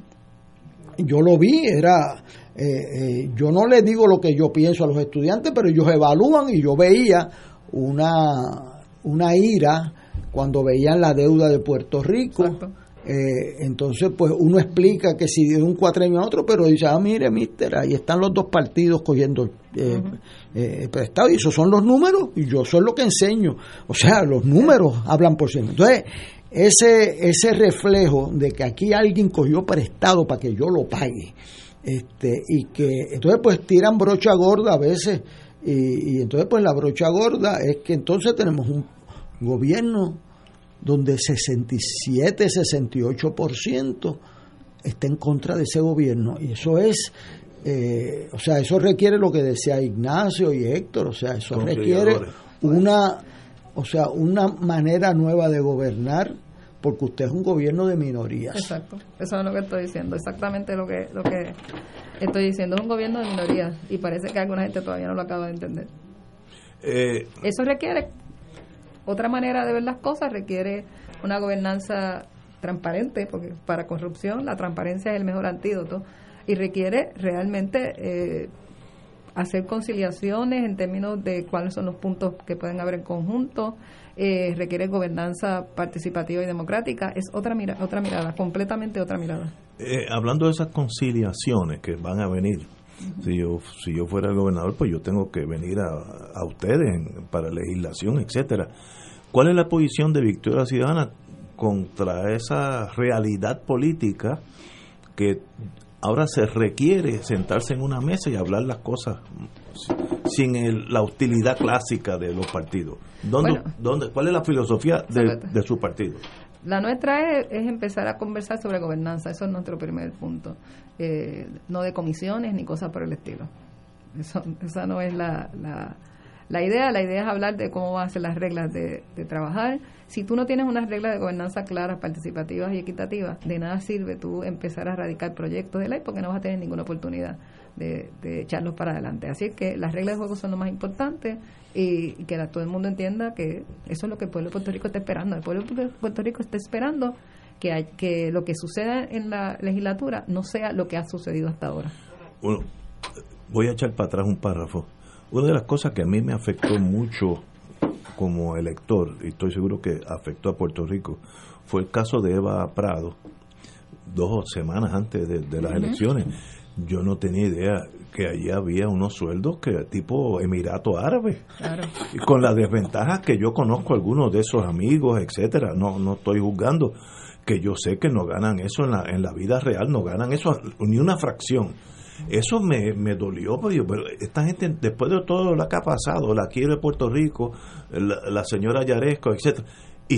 yo lo vi, era, eh, eh, yo no les digo lo que yo pienso a los estudiantes, pero ellos evalúan y yo veía una, una ira cuando veían la deuda de Puerto Rico. Eh, entonces, pues uno explica que si de un cuatrenio a otro, pero dice, ah, mire, mister, ahí están los dos partidos cogiendo eh, eh, prestado, y esos son los números, y yo soy lo que enseño. O sea, los números hablan por sí Entonces, ese, ese reflejo de que aquí alguien cogió prestado para que yo lo pague, este, y que entonces pues tiran brocha gorda a veces, y, y entonces pues la brocha gorda es que entonces tenemos un gobierno donde 67, 68% está en contra de ese gobierno. Y eso es, eh, o sea, eso requiere lo que decía Ignacio y Héctor, o sea, eso requiere una, o sea, una manera nueva de gobernar porque usted es un gobierno de minorías. Exacto, eso es lo que estoy diciendo, exactamente lo que, lo que estoy diciendo, es un gobierno de minorías y parece que alguna gente todavía no lo acaba de entender. Eh, eso requiere otra manera de ver las cosas requiere una gobernanza transparente, porque para corrupción la transparencia es el mejor antídoto, y requiere realmente eh, hacer conciliaciones en términos de cuáles son los puntos que pueden haber en conjunto, eh, requiere gobernanza participativa y democrática, es otra, mira, otra mirada, completamente otra mirada. Eh, hablando de esas conciliaciones que van a venir, si yo, si yo fuera el gobernador, pues yo tengo que venir a, a ustedes para legislación, etcétera. ¿Cuál es la posición de Victoria Ciudadana contra esa realidad política que ahora se requiere sentarse en una mesa y hablar las cosas sin la hostilidad clásica de los partidos? ¿Dónde, dónde, ¿Cuál es la filosofía de, su partido? La nuestra es, empezar a conversar sobre gobernanza, eso es nuestro primer punto, eh, no de comisiones ni cosas por el estilo. Eso, esa no es la, la, idea. La idea es hablar de cómo van a ser las reglas de, trabajar. Si tú no tienes unas reglas de gobernanza claras, participativas y equitativas, de nada sirve tú empezar a radicar proyectos de ley porque no vas a tener ninguna oportunidad de, echarlos para adelante. Así es que las reglas de juego son lo más importante y, que todo el mundo entienda que eso es lo que el pueblo de Puerto Rico está esperando. El pueblo de Puerto Rico está esperando que, hay, que lo que suceda en la legislatura no sea lo que ha sucedido hasta ahora. Bueno, voy a echar para atrás un párrafo. Una de las cosas que a mí me afectó mucho como elector, y estoy seguro que afectó a Puerto Rico, fue el caso de Eva Prado, dos semanas antes de, las elecciones yo no tenía idea que allí había unos sueldos que tipo Emirato Árabe. Y con la desventaja que yo conozco algunos de esos amigos, etcétera, no, no estoy juzgando, que yo sé que no ganan eso en la, en la vida real, no ganan eso ni una fracción. Eso me, me dolió, pero, yo, pero esta gente, después de todo lo que ha pasado, la quiero de Puerto Rico, la, la señora Yaresco, etcétera, y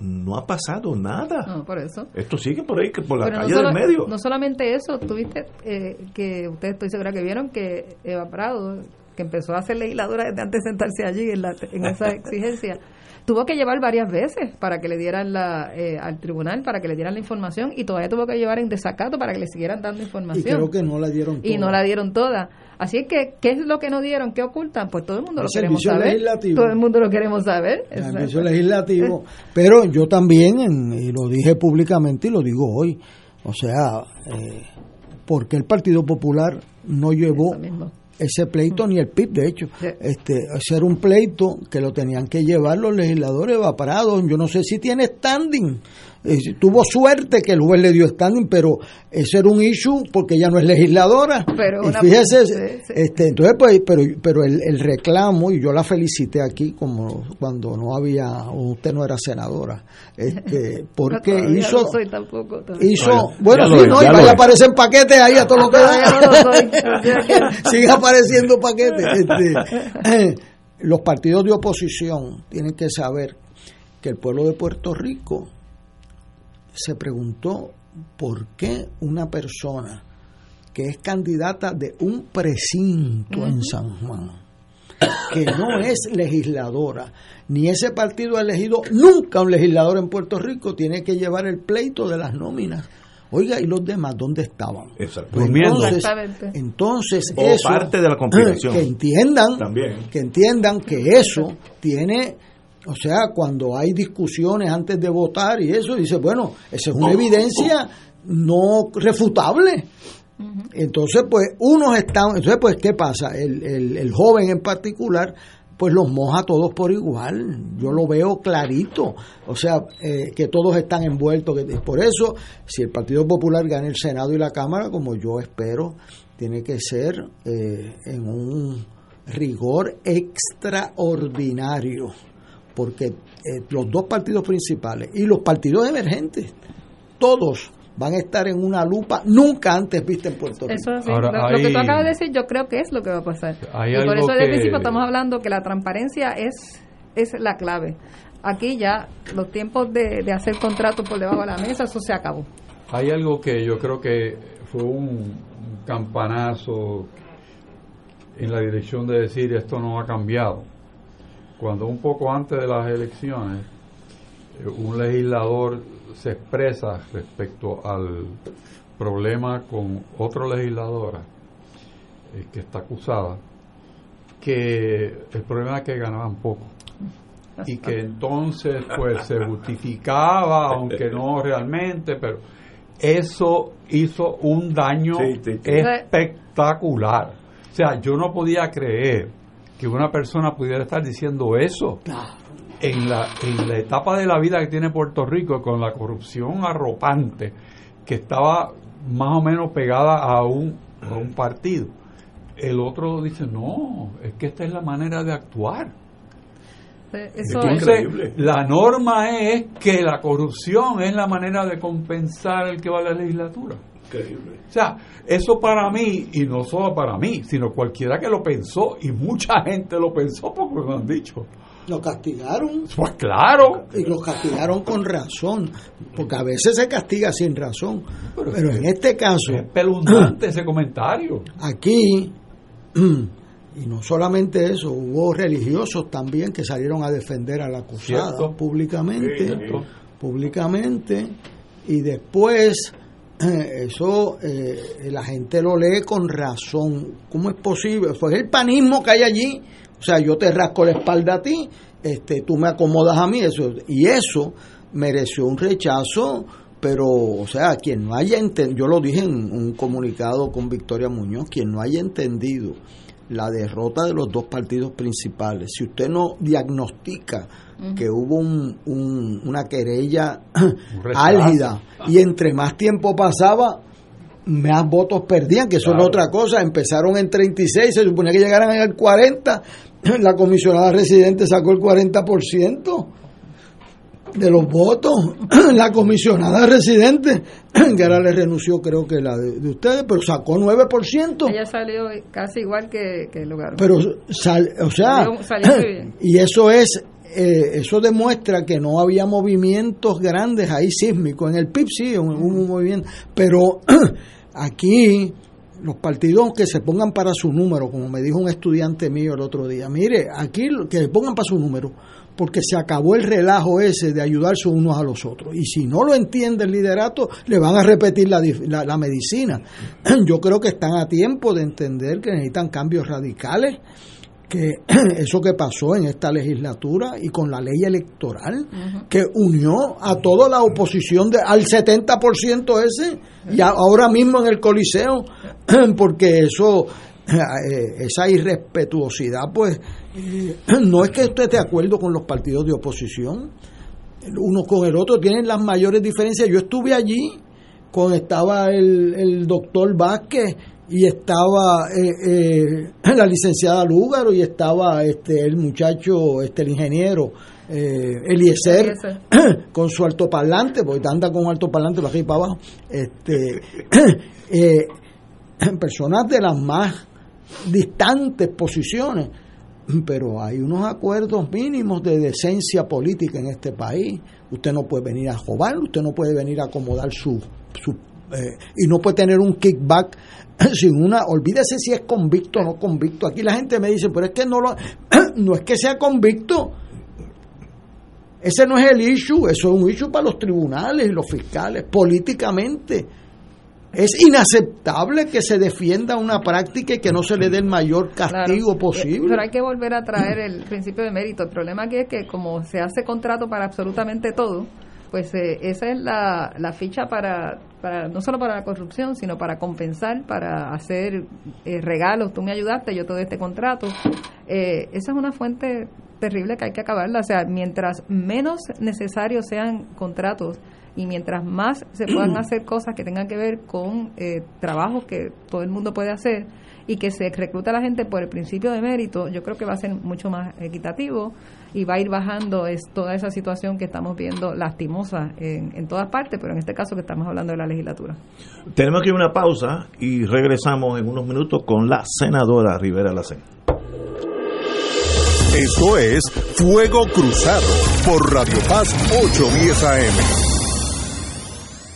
no ha pasado nada. No, por eso. Esto sigue por ahí, que por la Pero calle no solo, del medio. No solamente eso, tuviste eh, que ustedes estoy segura que vieron que Eva Prado, que empezó a ser legisladora desde antes de sentarse allí en, la, en esa exigencia, tuvo que llevar varias veces para que le dieran la, eh, al tribunal, para que le dieran la información y todavía tuvo que llevar en desacato para que le siguieran dando Y información. creo que no la dieron Y no toda. la dieron toda. Así es que, ¿qué es lo que no dieron? ¿Qué ocultan? Pues todo el mundo El lo queremos servicio saber. legislativo. Todo el mundo lo queremos saber. el servicio legislativo. Pero yo también, en- y lo dije públicamente y lo digo hoy, o sea, eh, ¿por qué el Partido Popular no llevó ese pleito ni el PIB? De hecho, este, era un pleito que lo tenían que llevar los legisladores evaporados. Yo no sé si tiene standing. Eh, tuvo suerte que el juez le dio standing, pero ese era un issue porque ella no es legisladora. Pero y fíjese, sí, sí. este, entonces, pues, pero, pero el, el reclamo, y yo la felicité aquí como cuando no había, o usted no era senadora, este, porque No, hizo, no soy tampoco. hizo, bueno, sí, no, y vaya aparecen paquetes ahí a todo lo que no da. soy, o sea que- Siguen apareciendo paquetes. Este, los partidos de oposición tienen que saber que el pueblo de Puerto Rico se preguntó por qué una persona que es candidata de un precinto en San Juan, que no es legisladora, ni ese partido ha elegido nunca un legislador en Puerto Rico, tiene que llevar el pleito de las nóminas. Oiga, ¿y los demás dónde estaban? Exacto. Pues Durmiendo. entonces, Exactamente. entonces O eso, parte de la complicación. que entiendan, También. que entiendan que eso tiene, o sea, cuando hay discusiones antes de votar y eso, dice, bueno, esa es una evidencia no refutable. Entonces, pues, unos están, entonces, pues, ¿qué pasa? El, el, el joven en particular, pues los moja a todos por igual. Yo lo veo clarito. O sea, eh, que todos están envueltos. Que, por eso, si el Partido Popular gana el Senado y la Cámara, como yo espero, tiene que ser eh, en un rigor extraordinario. Porque eh, los dos partidos principales y los partidos emergentes, todos van a estar en una lupa nunca antes vista en Puerto Rico. Eso es. Ahora, lo, lo que tú acabas de decir, yo creo que es lo que va a pasar. Hay y por eso desde el principio estamos hablando que la transparencia es, es la clave. Aquí ya los tiempos de, de hacer contratos por debajo de la mesa, eso se acabó. Hay algo que yo creo que fue un campanazo en la dirección de decir esto no ha cambiado. Cuando un poco antes de las elecciones eh, un legislador se expresa respecto al problema con otra legisladora eh, que está acusada, que el problema es que ganaban poco y que entonces pues se justificaba, aunque no realmente, pero eso hizo un daño Sí, sí, sí. espectacular. O sea, yo no podía creer que una persona pudiera estar diciendo eso en la, en la etapa de la vida que tiene Puerto Rico con la corrupción arropante que estaba más o menos pegada a un, a un partido. El otro dice, no, es que esta es la manera de actuar. Eh, Eso Entonces, la norma es que la corrupción es la manera de compensar el que va a la legislatura. Increíble. O sea, eso para mí, y no solo para mí, sino cualquiera que lo pensó, y mucha gente lo pensó porque me han dicho. Lo castigaron. Pues claro. Y lo castigaron con razón, porque a veces se castiga sin razón. Pero en este caso, Es espeluznante ese comentario. aquí, y no solamente eso, hubo religiosos también que salieron a defender a la acusada Cierto. públicamente, Sí, públicamente, y después eso eh, la gente lo lee con razón. ¿Cómo es posible? Fue el panismo que hay allí. O sea, yo te rasco la espalda a ti, este, tú me acomodas a mí, eso y eso mereció un rechazo, pero, o sea, quien no haya entendido, yo lo dije en un comunicado con Victoria Muñoz, quien no haya entendido la derrota de los dos partidos principales, si usted no diagnostica que hubo un, un- una querella álgida y entre más tiempo pasaba, más votos perdían, que eso es otra cosa. Empezaron en 36, se suponía que llegaran al 40. La comisionada residente sacó el 40% de los votos. La comisionada residente, que ahora le renunció, creo que la de, ustedes, pero sacó 9%. Ella salió casi igual que, que el lugar. Pero, sal, o sea, y eso es eh, eso demuestra que no había movimientos grandes ahí sísmicos. En el PIB sí hubo un movimiento, pero aquí los partidos que se pongan para su número, como me dijo un estudiante mío el otro día, mire, aquí que se pongan para su número, porque se acabó el relajo ese de ayudarse unos a los otros. Y si no lo entiende el liderato, le van a repetir la, la medicina. Yo creo que están a tiempo de entender que necesitan cambios radicales que eso que pasó en esta legislatura y con la ley electoral que unió a toda la oposición de, al 70% ese y ahora mismo en el coliseo porque eso eh, esa irrespetuosidad pues no es que usted esté de acuerdo con los partidos de oposición uno con el otro tienen las mayores diferencias. Yo estuve allí cuando estaba el, el doctor Vázquez y estaba eh, eh, la licenciada Lúgaro y estaba este el muchacho este el ingeniero eh, Eliezer con su altoparlante porque anda con un altoparlante para aquí y para abajo este eh, personas de las más distantes posiciones pero hay unos acuerdos mínimos de decencia política en este país. Usted no puede venir a jobar usted no puede venir a acomodar su, su eh, y no puede tener un kickback sin una, olvídese si es convicto o no convicto. Aquí la gente me dice, pero es que no lo, no es que sea convicto. Ese no es el issue, eso es un issue para los tribunales y los fiscales, políticamente. Es inaceptable que se defienda una práctica y que no se le dé el mayor castigo eh, posible. Pero hay que volver a traer el principio de mérito. El problema aquí es que como se hace contrato para absolutamente todo, pues eh, esa es la, la ficha para, para, no solo para la corrupción, sino para compensar, para hacer eh, regalos. Tú me ayudaste, yo te doy este contrato. Eh, esa es una fuente terrible que hay que acabarla. O sea, mientras menos necesarios sean contratos y mientras más se puedan hacer cosas que tengan que ver con eh, trabajos que todo el mundo puede hacer y que se recluta a la gente por el principio de mérito, yo creo que va a ser mucho más equitativo y va a ir bajando es toda esa situación que estamos viendo lastimosa en, en todas partes, pero en este caso que estamos hablando de la legislatura. Tenemos que ir a una pausa y regresamos en unos minutos con la senadora Rivera Lacen. Esto es Fuego Cruzado por Radio Paz 810 AM.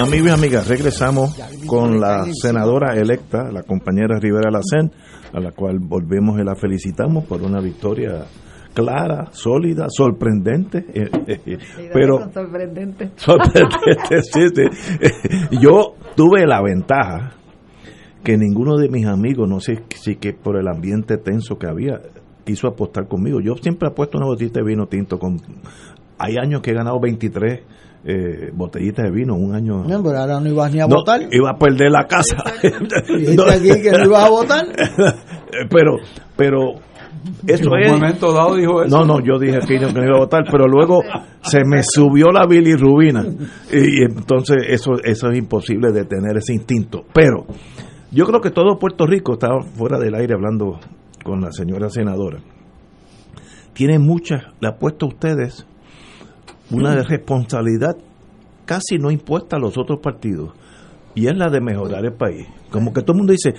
Amigos y amigas, regresamos con la senadora electa, la compañera Rivera Lacen, a la cual volvemos y la felicitamos por una victoria clara, sólida, sorprendente, eh, eh, pero sorprendente. sorprendente, sí, sí. Yo tuve la ventaja que ninguno de mis amigos, no sé si que por el ambiente tenso que había, quiso apostar conmigo. Yo siempre apuesto una botita de vino tinto con hay años que he ganado 23 eh, botellitas de vino, un año. No, pero ahora no ibas ni a votar. Iba a perder la casa. ¿Y aquí que no ibas a votar? pero, pero eso en es. un momento dado dijo eso. No, no, yo dije que no, que no iba a votar, pero luego se me subió la bilirrubina. Y, y entonces eso, eso es imposible de tener ese instinto. Pero yo creo que todo Puerto Rico, estaba fuera del aire hablando con la señora senadora, tiene muchas, le apuesto a ustedes, una responsabilidad casi no impuesta a los otros partidos y es la de mejorar el país. Como que todo el mundo dice,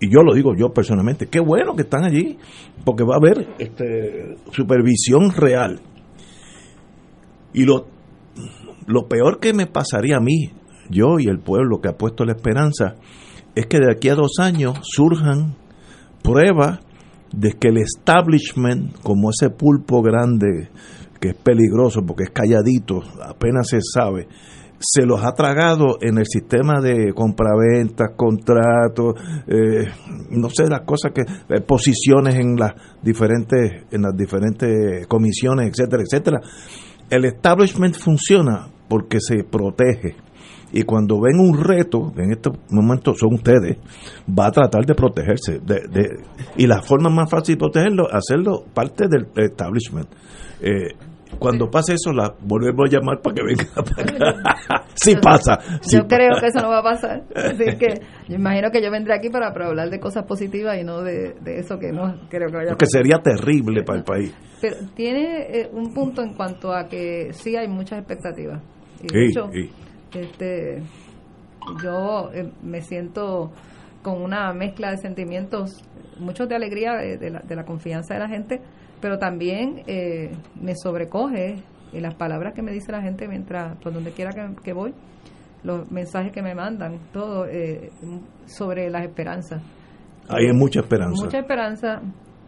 y yo lo digo yo personalmente, qué bueno que están allí, porque va a haber este, supervisión real. Y lo, lo peor que me pasaría a mí, yo y el pueblo que ha puesto la esperanza, es que de aquí a dos años surjan pruebas de que el establishment, como ese pulpo grande que es peligroso porque es calladito, apenas se sabe, se los ha tragado en el sistema de compraventas, contratos, eh, no sé las cosas que eh, posiciones en las diferentes en las diferentes comisiones, etcétera, etcétera. El establishment funciona porque se protege y cuando ven un reto, en estos momentos son ustedes, va a tratar de protegerse. Y la forma más fácil de protegerlo, hacerlo parte del establishment. Eh, cuando pase eso, la volvemos a llamar para que venga para acá. sí pasa. sí yo creo que eso no va a pasar. Así que yo imagino que yo vendré aquí para, para hablar de cosas positivas y no de, de eso que no creo que vaya a que sería terrible para el país. Pero tiene eh, un punto en cuanto a que sí hay muchas expectativas. Y de Sí, hecho, sí. este, yo eh, me siento con una mezcla de sentimientos, muchos de alegría de, de la, de la confianza de la gente, pero también eh, me sobrecoge y las palabras que me dice la gente mientras, por donde quiera que, que voy, los mensajes que me mandan, todo eh, sobre las esperanzas. Hay mucha esperanza. Mucha esperanza,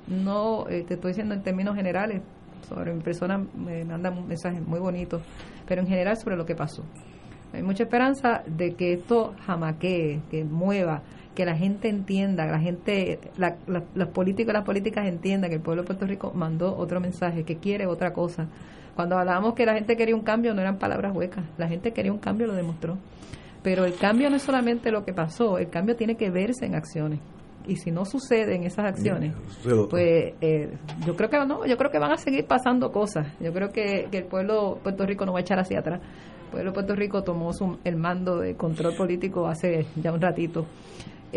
no eh, te estoy diciendo en términos generales, sobre mi persona me mandan mensajes muy bonitos, pero en general sobre lo que pasó. Hay mucha esperanza de que esto jamaquee, que mueva, que la gente entienda, la gente, la- la- los políticos y las políticas entiendan que el pueblo de Puerto Rico mandó otro mensaje, que quiere otra cosa. Cuando hablábamos que la gente quería un cambio, no eran palabras huecas, la gente quería un cambio, lo demostró. Pero el cambio no es solamente lo que pasó, el cambio tiene que verse en acciones. Y si no suceden esas acciones, pues eh, yo creo que no, yo creo que van a seguir pasando cosas. Yo creo que, que el pueblo de Puerto Rico no va a echar hacia atrás. El pueblo de Puerto Rico tomó su- el mando de control político hace ya un ratito.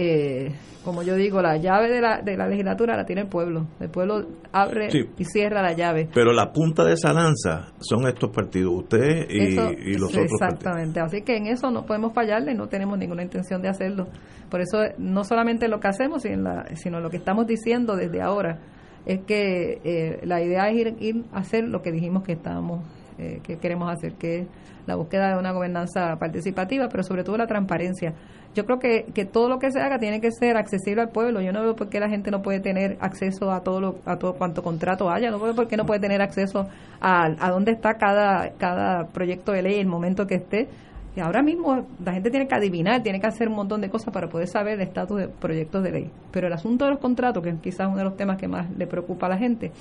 Eh, como yo digo, la llave de la, de la legislatura la tiene el pueblo. El pueblo abre Sí. y cierra la llave. Pero la punta de esa lanza son estos partidos, usted y, Eso- y los otros partidos. Exactamente. Así que en eso no podemos fallarle, no tenemos ninguna intención de hacerlo. Por eso, no solamente lo que hacemos, sino, la- sino lo que estamos diciendo desde ahora, es que eh, la idea es ir, ir a hacer lo que dijimos que estábamos, eh, que queremos hacer, que es la búsqueda de una gobernanza participativa, pero sobre todo la transparencia. Yo creo que, que todo lo que se haga tiene que ser accesible al pueblo. Yo no veo por qué la gente no puede tener acceso a todo lo, a todo cuanto contrato haya. No veo por qué no puede tener acceso a, a dónde está cada, cada proyecto de ley, el momento que esté. Y ahora mismo la gente tiene que adivinar, tiene que hacer un montón de cosas para poder saber el estatus de proyectos de ley. Pero el asunto de los contratos, que es quizás uno de los temas que más le preocupa a la gente,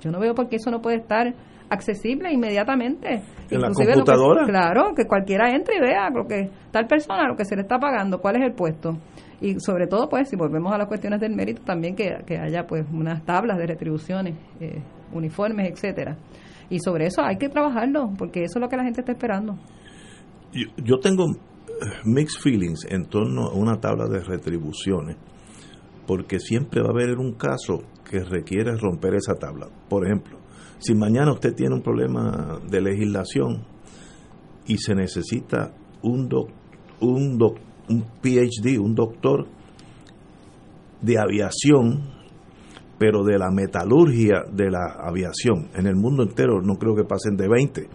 yo no veo por qué eso no puede estar accesible inmediatamente. En la Inclusive lo que- computadora. claro, que cualquiera entre y vea lo que tal persona, lo que se le está pagando, cuál es el puesto. Y sobre todo, pues, si volvemos a las cuestiones del mérito, también que, que haya pues unas tablas de retribuciones, eh, uniformes, etcétera. Y sobre eso hay que trabajarlo, porque eso es lo que la gente está esperando. yo, yo tengo eh, mixed feelings en torno a una tabla de retribuciones, porque siempre va a haber un caso que requiere romper esa tabla. Por ejemplo, si mañana usted tiene un problema de legislación y se necesita un doc- un, doc- un PhD, un doctor de aviación, pero de la metalurgia de la aviación. En el mundo entero no creo que pasen de 20.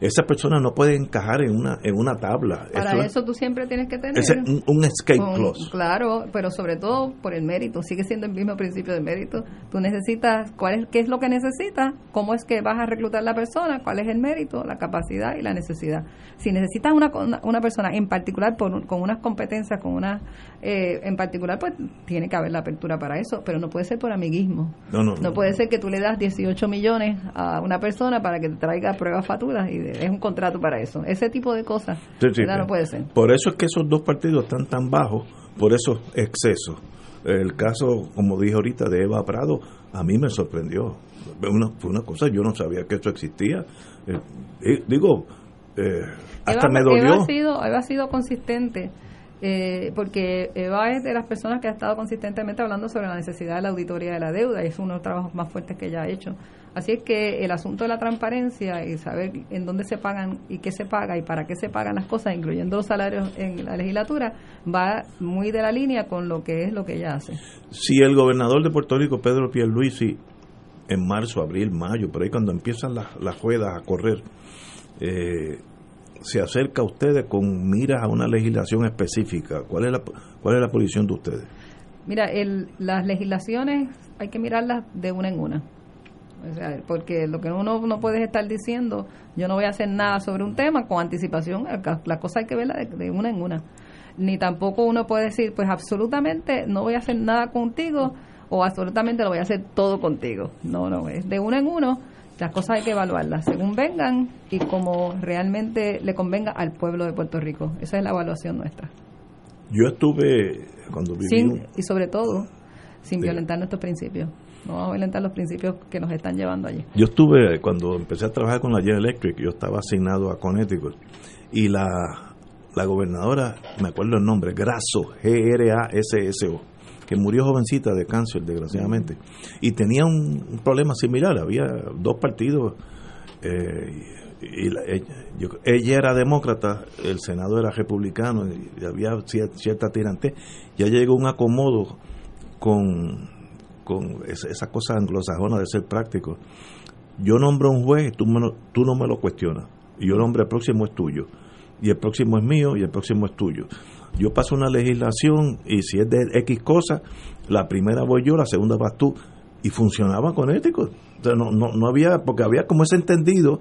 Esas personas no pueden encajar en una en una tabla. Para Eso eso, es- tú siempre tienes que tener... es un, un escape clause. Claro, pero sobre todo por el mérito, sigue siendo el mismo principio del mérito. Tú necesitas, ¿cuál es, ¿qué es lo que necesitas? ¿Cómo es que vas a reclutar la persona? ¿Cuál es el mérito, la capacidad y la necesidad? Si necesitas una, una, una persona en particular por con unas competencias, con unas, eh, en particular, pues tiene que haber la apertura para eso, pero no puede ser por amiguismo. No, no, No puede ser que tú le das 18 millones a una persona para que te traiga pruebas facturas y es un contrato para eso. Ese tipo de cosas Sí, no puede ser. Por eso es que esos dos partidos están tan bajos, por esos excesos. El caso, como dije ahorita, de Eva Prado, a mí me sorprendió. Fue una, fue una cosa, yo no sabía que eso existía. Eh, eh, digo, eh, hasta Eva, me dolió. Eva ha sido, Eva ha sido consistente, eh, porque Eva es de las personas que ha estado consistentemente hablando sobre la necesidad de la auditoría de la deuda, y es uno de los trabajos más fuertes que ella ha hecho. Así es que el asunto de la transparencia y saber en dónde se pagan y qué se paga y para qué se pagan las cosas, incluyendo los salarios en la legislatura, va muy de la línea con lo que es lo que ella hace. Si el gobernador de Puerto Rico, Pedro Pierluisi, en marzo, abril, mayo, por ahí cuando empiezan las, las ruedas a correr, eh, se acerca a ustedes con miras a una legislación específica, ¿cuál es la, cuál es la posición de ustedes? Mira, el, las legislaciones hay que mirarlas de una en una. O sea, porque lo que uno no puede estar diciendo, yo no voy a hacer nada sobre un tema con anticipación, la cosa hay que verla de, de una en una. Ni tampoco uno puede decir, pues absolutamente no voy a hacer nada contigo o absolutamente lo voy a hacer todo contigo. No, no, es de uno en uno. Las cosas hay que evaluarlas según vengan y como realmente le convenga al pueblo de Puerto Rico. Esa es la evaluación nuestra. Yo estuve, cuando viví... Sin- y sobre todo, sin violentar nuestros principios. No vamos a violentar los principios que nos están llevando allí. Yo estuve, cuando empecé a trabajar con la General Electric, yo estaba asignado a Connecticut, y la, la gobernadora, me acuerdo el nombre, Grasso, G-R-A-S-S-O, que murió jovencita de cáncer, desgraciadamente, y tenía un, problema similar, había dos partidos, eh, y la- ella, era demócrata, el Senado era republicano, y había cier- cierta tirante, ya llegó un acomodo con con esa, esa cosa anglosajona de ser práctico. Yo nombro un juez, tú, me tú no me lo cuestionas. Y yo nombro el próximo es tuyo. Y el próximo es mío y el próximo es tuyo. Yo paso una legislación y si es de X cosa, la primera voy yo, la segunda vas tú. Y funcionaba con ético. no, no, no había, porque había como ese entendido,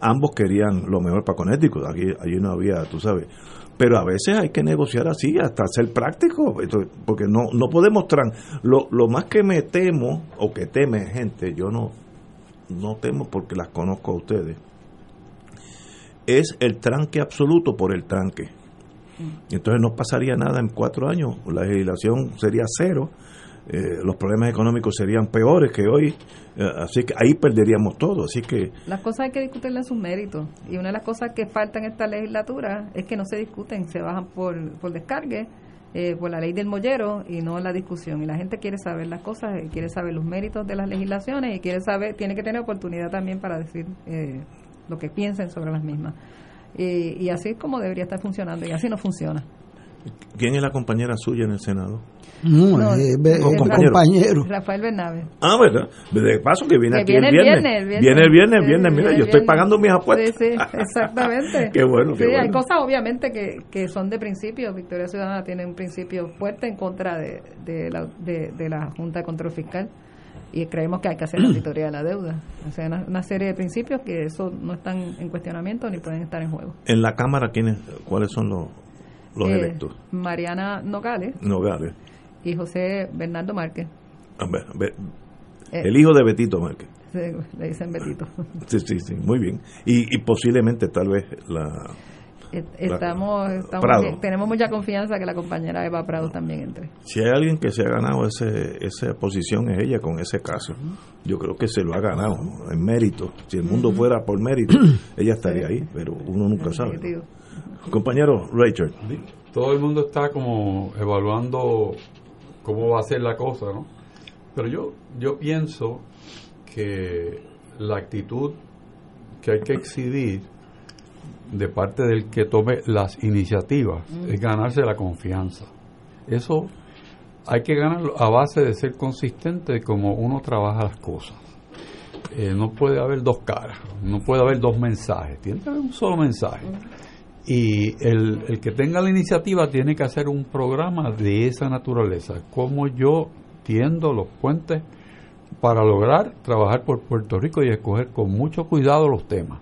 ambos querían lo mejor para Connecticut. Aquí, allí no había, tú sabes. Pero a veces hay que negociar así, hasta ser práctico, porque no, no podemos tran lo, lo más que me temo, o que teme gente, yo no, no temo porque las conozco a ustedes, es el tranque absoluto por el tranque. Entonces no pasaría nada en cuatro años, la legislación sería cero, eh, los problemas económicos serían peores que hoy, eh, así que ahí perderíamos todo, así que Las cosas hay que discutirlas en sus méritos. Y una de las cosas que falta en esta legislatura es que no se discuten, se bajan por, por descargue, eh, por la ley del mollero y no la discusión. Y la gente quiere saber las cosas, quiere saber los méritos de las legislaciones y quiere saber, tiene que tener oportunidad también para decir lo que piensen sobre las mismas. Y, y así es como debería estar funcionando, y así no funciona. ¿quién es la compañera suya en el Senado? No, No, eh, be- eh, compañero. compañero. Rafael Bernabe. Ah, ¿verdad? De paso que viene Que aquí viene el viernes. viernes, el viernes. Viene el viernes, el viernes. Mira, yo estoy pagando mis apuestas. Sí, sí, exactamente. Qué bueno, qué Sí, hay bueno. cosas obviamente que, que son de principio. Victoria Ciudadana tiene un principio fuerte en contra de, de, la, de, de la Junta de Control Fiscal y creemos que hay que hacer la auditoría de la deuda. O sea, una, una serie de principios que eso no están en cuestionamiento ni pueden estar en juego. En la Cámara, ¿quiénes, ¿cuáles son los, los Eh, electos? Mariana Nogales Nogales. y José Bernardo Márquez. A ver, a ver, Eh, el hijo de Betito Márquez. le dicen Betito. Sí, sí, sí, muy bien. Y, y posiblemente tal vez la... Estamos, estamos tenemos mucha confianza que la compañera Eva Prado también entre. Si hay alguien que se ha ganado ese, esa posición es ella con ese caso. Yo creo que se lo ha ganado en mérito. Si el mundo fuera por mérito, ella estaría ahí, pero uno nunca sabe. Compañero Rachel. Todo el mundo está como evaluando cómo va a ser la cosa, ¿no? Pero yo, yo pienso que la actitud que hay que exhibir de parte del que tome las iniciativas mm. es ganarse la confianza. Eso hay que ganarlo a base de ser consistente como uno trabaja las cosas. Eh, no puede haber dos caras, no puede haber dos mensajes, tiene que haber un solo mensaje. Y el, el que tenga la iniciativa tiene que hacer un programa de esa naturaleza, como yo tiendo los puentes para lograr trabajar por Puerto Rico y escoger con mucho cuidado los temas,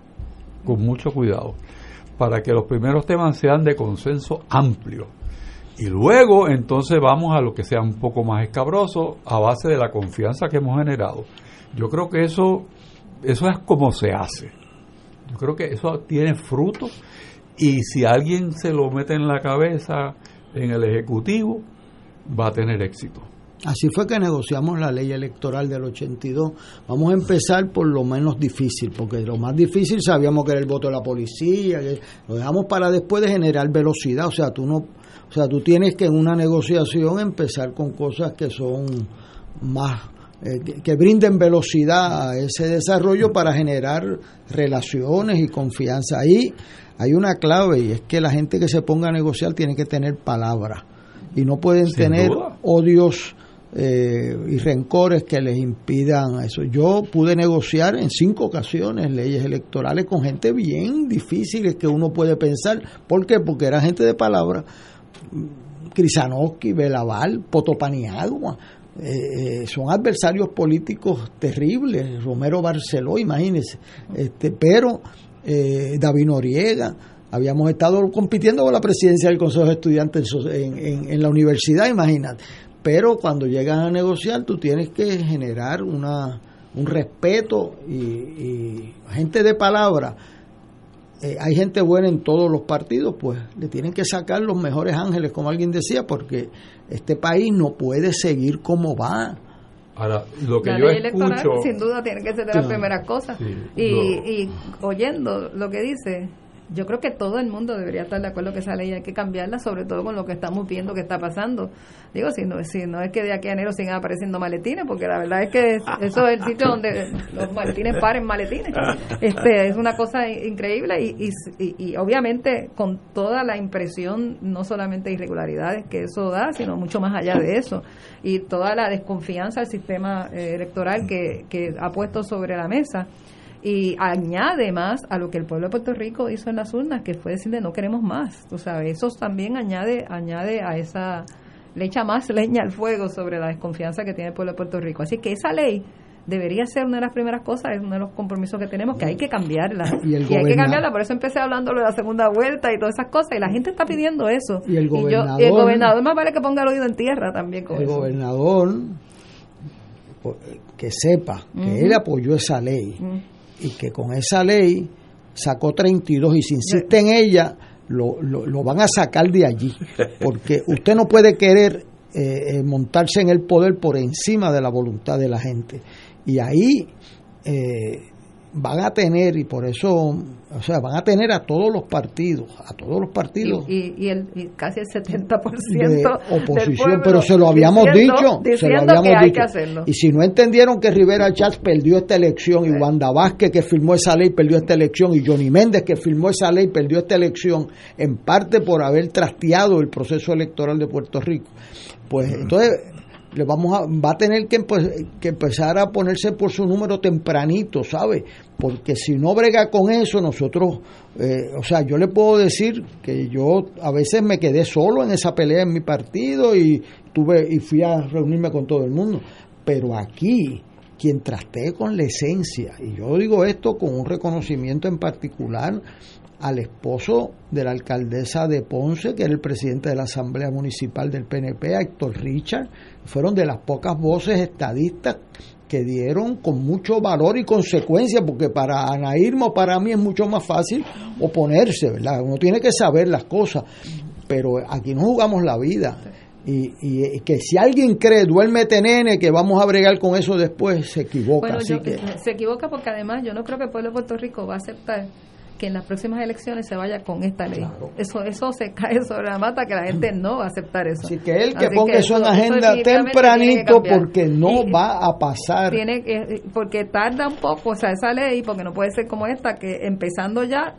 con mucho cuidado, para que los primeros temas sean de consenso amplio. Y luego entonces vamos a lo que sea un poco más escabroso a base de la confianza que hemos generado. Yo creo que eso, eso es como se hace. Yo creo que eso tiene fruto y si alguien se lo mete en la cabeza en el Ejecutivo, va a tener éxito. Así fue que negociamos la ley electoral del 82. Vamos a empezar por lo menos difícil, porque lo más difícil sabíamos que era el voto de la policía, lo dejamos para después de generar velocidad, o sea, tú no o sea, tú tienes que en una negociación empezar con cosas que son más eh, que brinden velocidad a ese desarrollo para generar relaciones y confianza. Ahí hay una clave y es que la gente que se ponga a negociar tiene que tener palabra y no pueden tener odios eh, y rencores que les impidan eso. Yo pude negociar en cinco ocasiones leyes electorales con gente bien difíciles que uno puede pensar. ¿Por qué? Porque era gente de palabra. Crisanowski, Belaval, Potopaniagua, eh, eh, son adversarios políticos terribles. Romero Barceló, imagínense. Este, pero eh, David Noriega, habíamos estado compitiendo con la presidencia del Consejo de Estudiantes en la universidad, imagínate. Pero cuando llegan a negociar, tú tienes que generar una, un respeto y, gente de palabra. Eh, hay gente buena en todos los partidos, pues le tienen que sacar los mejores ángeles, como alguien decía, porque este país no puede seguir como va. Ahora, lo que yo escucho, sin duda tiene que ser de las primeras cosas. y, y oyendo lo que dice, yo creo que todo el mundo debería estar de acuerdo que esa ley hay que cambiarla, sobre todo con lo que estamos viendo que está pasando. Digo, si no, si no es que de aquí a enero sigan apareciendo maletines, porque la verdad es que eso es el sitio donde los maletines paren maletines. Este, es una cosa increíble y, y, y, obviamente con toda la impresión, no solamente de irregularidades que eso da, sino mucho más allá de eso. Y toda la desconfianza al sistema eh, electoral que, que ha puesto sobre la mesa y añade más a lo que el pueblo de Puerto Rico hizo en las urnas, que fue decirle no queremos más. Tú sabes, eso también añade, añade a esa, le echa más leña al fuego sobre la desconfianza que tiene el pueblo de Puerto Rico. Así que esa ley debería ser una de las primeras cosas, es uno de los compromisos que tenemos, que hay que cambiarla. Y, hay que cambiarla, por eso empecé hablando de la segunda vuelta y todas esas cosas, y la gente está pidiendo eso. Y el gobernador, el gobernador más vale que ponga el oído en tierra también con El gobernador, que sepa que él apoyó esa ley y que con esa ley sacó 32 y si insiste en ella, lo, lo, van a sacar de allí. Porque usted no puede querer eh, eh, montarse en el poder por encima de la voluntad de la gente. Y ahí eh, van a tener, y por eso, o sea, van a tener a todos los partidos, a todos los partidos. Y, y, el, casi el 70% de oposición, pero se lo habíamos dicho, se lo habíamos dicho. Y si no entendieron que Rivera Chávez perdió esta elección, y Wanda Vázquez que firmó esa ley perdió esta elección, y Johnny Méndez que firmó esa ley perdió esta elección, en parte por haber trasteado el proceso electoral de Puerto Rico. Pues entonces le vamos a, va a tener que, que, empezar a ponerse por su número tempranito, ¿sabe? Porque si no brega con eso, nosotros, eh, o sea, yo le puedo decir que yo a veces me quedé solo en esa pelea en mi partido y tuve y fui a reunirme con todo el mundo, pero aquí quien trastee con la esencia, y yo digo esto con un reconocimiento en particular al esposo de la alcaldesa de Ponce, que era el presidente de la Asamblea Municipal del PNP, Héctor Richard. Fueron de las pocas voces estadistas que dieron con mucho valor y consecuencia, porque para Ana Irma o para mí es mucho más fácil oponerse, ¿verdad? Uno tiene que saber las cosas, pero aquí no jugamos la vida. Y, y, que si alguien cree, duérmete nene, que vamos a bregar con eso después, se equivoca. Bueno, así yo- que, se equivoca porque además yo no creo que el pueblo de Puerto Rico va a aceptar que en las próximas elecciones se vaya con esta ley. Eso eso se cae sobre la mata que la gente no va a aceptar eso. Así que él que Así ponga eso en agenda que tempranito porque no va a pasar. tiene que- porque tarda un poco, o sea, esa ley, porque no puede ser como esta, que empezando ya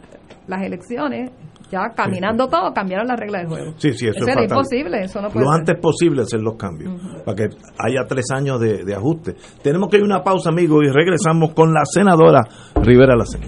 las elecciones, ya caminando todo, cambiaron las reglas del juego. Sí, sí, eso es era imposible, eso no puede Lo ser. antes posible hacer los cambios, para que haya tres años de, de ajuste. Tenemos que ir a una pausa, amigos, y regresamos con la senadora Rivera Lacena.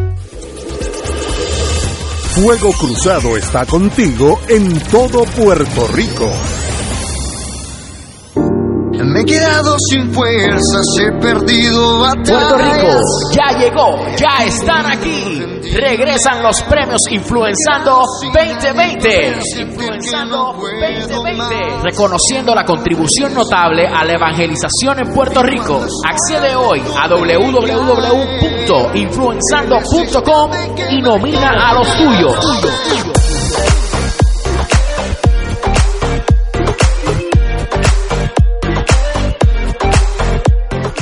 Fuego Cruzado está contigo en todo Puerto Rico. Me he quedado sin fuerzas, he perdido batallas. Puerto Rico ya llegó, ya están aquí. Regresan los premios Influenzando 2020. Influenzando 2020. Reconociendo la contribución notable a la evangelización en Puerto Rico. Accede hoy a www.influenzando.com y nomina a los tuyos.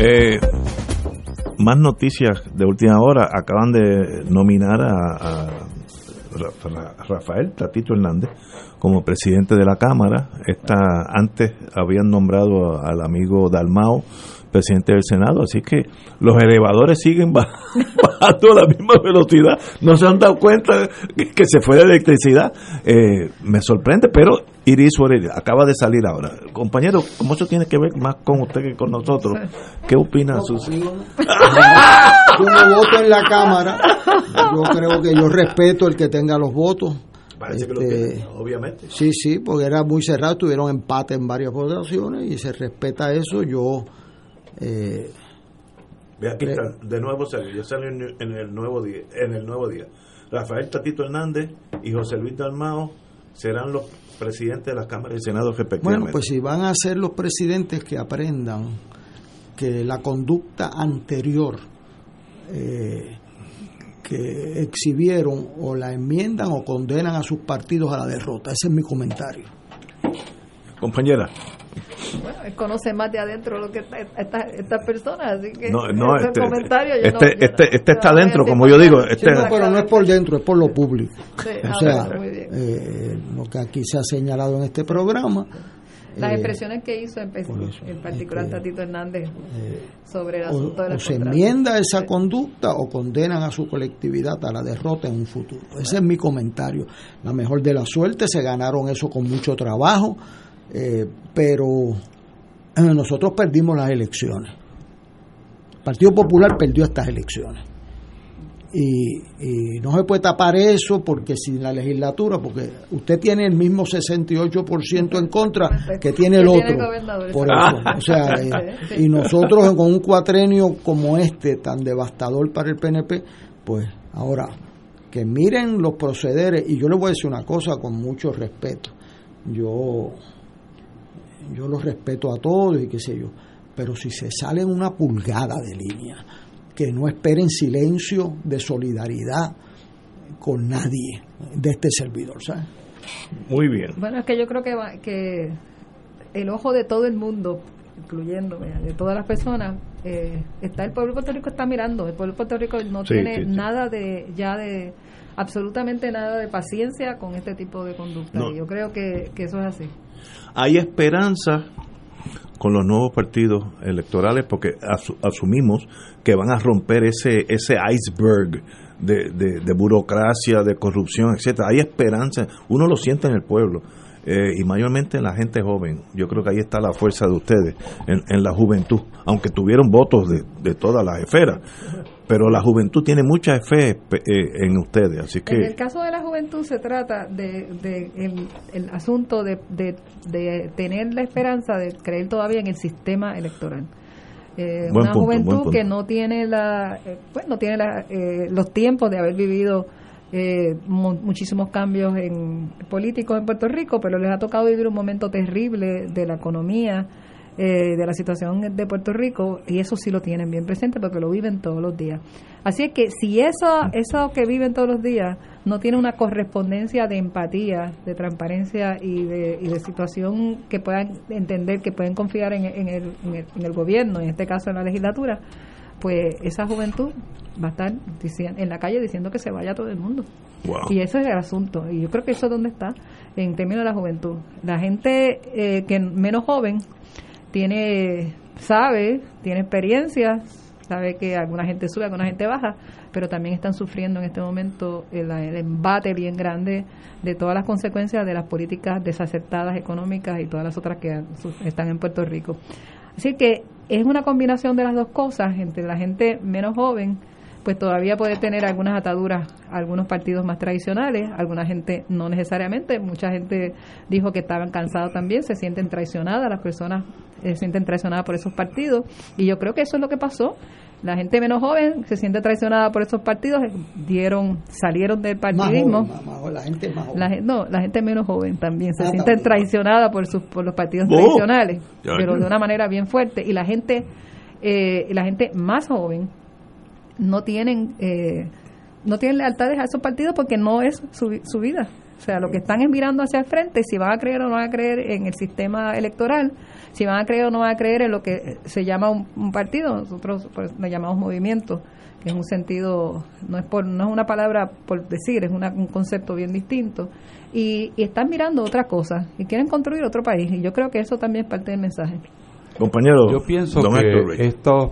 Eh, más noticias de última hora. Acaban de nominar a, a Ra- Ra- Rafael Tatito Hernández como presidente de la Cámara. Esta, antes habían nombrado al amigo Dalmao presidente del Senado. Así que los elevadores siguen baj- bajando a la misma velocidad. No se han dado cuenta que, que se fue la electricidad. Eh, me sorprende, pero Iris acaba de salir ahora. Compañero, como eso tiene que ver más con usted que con nosotros, ¿qué opina Susi? Yo no voto en la Cámara. Yo creo que yo respeto el que tenga los votos. Parece que lo Este, tiene, obviamente. Sí, sí, porque era muy cerrado, tuvieron empate en varias votaciones y se respeta eso. Yo eh, Ve aquí está, de nuevo salió, ya salió en, en el nuevo día, en el nuevo día. Rafael Tatito Hernández y José Luis Dalmao serán los presidentes de la Cámara y Senado respectivamente. Bueno, pues si van a ser los presidentes que aprendan que la conducta anterior eh, que exhibieron o la enmiendan o condenan a sus partidos a la derrota. Ese es mi comentario. Compañera, Bueno, él conoce más de adentro lo que esta- esta- estas personas, así que no, no, ese este, comentario yo este, no- este, este está adentro, como yo digo. Este, no, pero no es por dentro, es por lo público. Sí, o ah, sea, bueno, muy bien. eh, lo que aquí se ha señalado en este programa Las eh, expresiones que hizo en, en particular este, Tatito Hernández eh, sobre el o, asunto de la o se enmienda esa conducta o condenan a su colectividad a la derrota en un futuro. Ese es mi comentario. La mejor de la suerte, se ganaron eso con mucho trabajo, eh, pero eh, nosotros perdimos las elecciones. El Partido Popular perdió estas elecciones. Y, y no se puede tapar eso porque si la legislatura, porque usted tiene el mismo 68% en contra que tiene el otro. Por eso, o sea, eh, y nosotros con un cuatrenio como este, tan devastador para el PNP, pues ahora, que miren los procederes, y yo le voy a decir una cosa con mucho respeto, yo, yo los respeto a todos y qué sé yo, pero si se salen una pulgada de línea, que no esperen silencio de solidaridad con nadie de este servidor, ¿sabes? Muy bien. Bueno, es que yo creo que, va- que el ojo de todo el mundo, incluyéndome, de todas las personas, eh, está el pueblo de Puerto Rico está mirando. El pueblo de Puerto Rico no Sí, tiene sí, sí. nada de, ya de, absolutamente nada de paciencia con este tipo de conducta. No. Y yo creo que, que eso es así. Hay esperanza con los nuevos partidos electorales porque asu- asumimos que van a romper ese ese iceberg de, de, de burocracia, de corrupción, etcétera. Hay esperanza, uno lo siente en el pueblo eh, y mayormente en la gente joven. Yo creo que ahí está la fuerza de ustedes, en, en la juventud, aunque tuvieron votos de, de todas las esferas. Pero la juventud tiene mucha fe eh, en ustedes, así En el que caso de la juventud se trata de, de el, el asunto de, de, de tener la esperanza de creer todavía en el sistema electoral. Eh, una punto, juventud que no tiene la eh, pues, no tiene la, eh, los tiempos de haber vivido eh, mu- muchísimos cambios en políticos en Puerto Rico, pero les ha tocado vivir un momento terrible de la economía, eh, de la situación de Puerto Rico, y eso sí lo tienen bien presente porque lo viven todos los días. Así es que si eso, eso que viven todos los días no tiene una correspondencia de empatía, de transparencia y de, y de situación que puedan entender, que pueden confiar en, en el, en, el, en el gobierno, en este caso en la legislatura, pues esa juventud va a estar en la calle diciendo que se vaya todo el mundo. Wow. Y eso es el asunto. Y yo creo que eso es donde está en términos de la juventud. La gente eh, que menos joven tiene, sabe, tiene experiencia, sabe que alguna gente sube, alguna gente baja, pero también están sufriendo en este momento el, el embate bien grande de todas las consecuencias de las políticas desacertadas económicas y todas las otras que están en Puerto Rico. Así que es una combinación de las dos cosas, entre la gente menos joven, pues todavía puede tener algunas ataduras a algunos partidos más tradicionales, alguna gente no necesariamente, mucha gente dijo que estaban cansados también, se sienten traicionadas, las personas eh, se sienten traicionadas por esos partidos, y yo creo que eso es lo que pasó. La gente menos joven se siente traicionada por esos partidos, dieron, salieron del Más partidismo. joven, más- más joven, la gente más joven. La no, la gente menos joven también se Ah, siente también. traicionada por sus por los partidos Oh. tradicionales, pero de una manera bien fuerte y la gente eh, y la gente más joven no tienen eh, no tienen lealtades a esos partidos porque no es su, su vida. O sea, lo que están es mirando hacia el frente, si van a creer o no van a creer en el sistema electoral, si van a creer o no van a creer en lo que se llama un, un partido, nosotros pues, le llamamos movimiento, que es un sentido, no es por no es una palabra por decir, es una- un concepto bien distinto. Y, y están mirando otra cosa y quieren construir otro país. Y yo creo que eso también es parte del mensaje. compañero. Yo pienso que estos,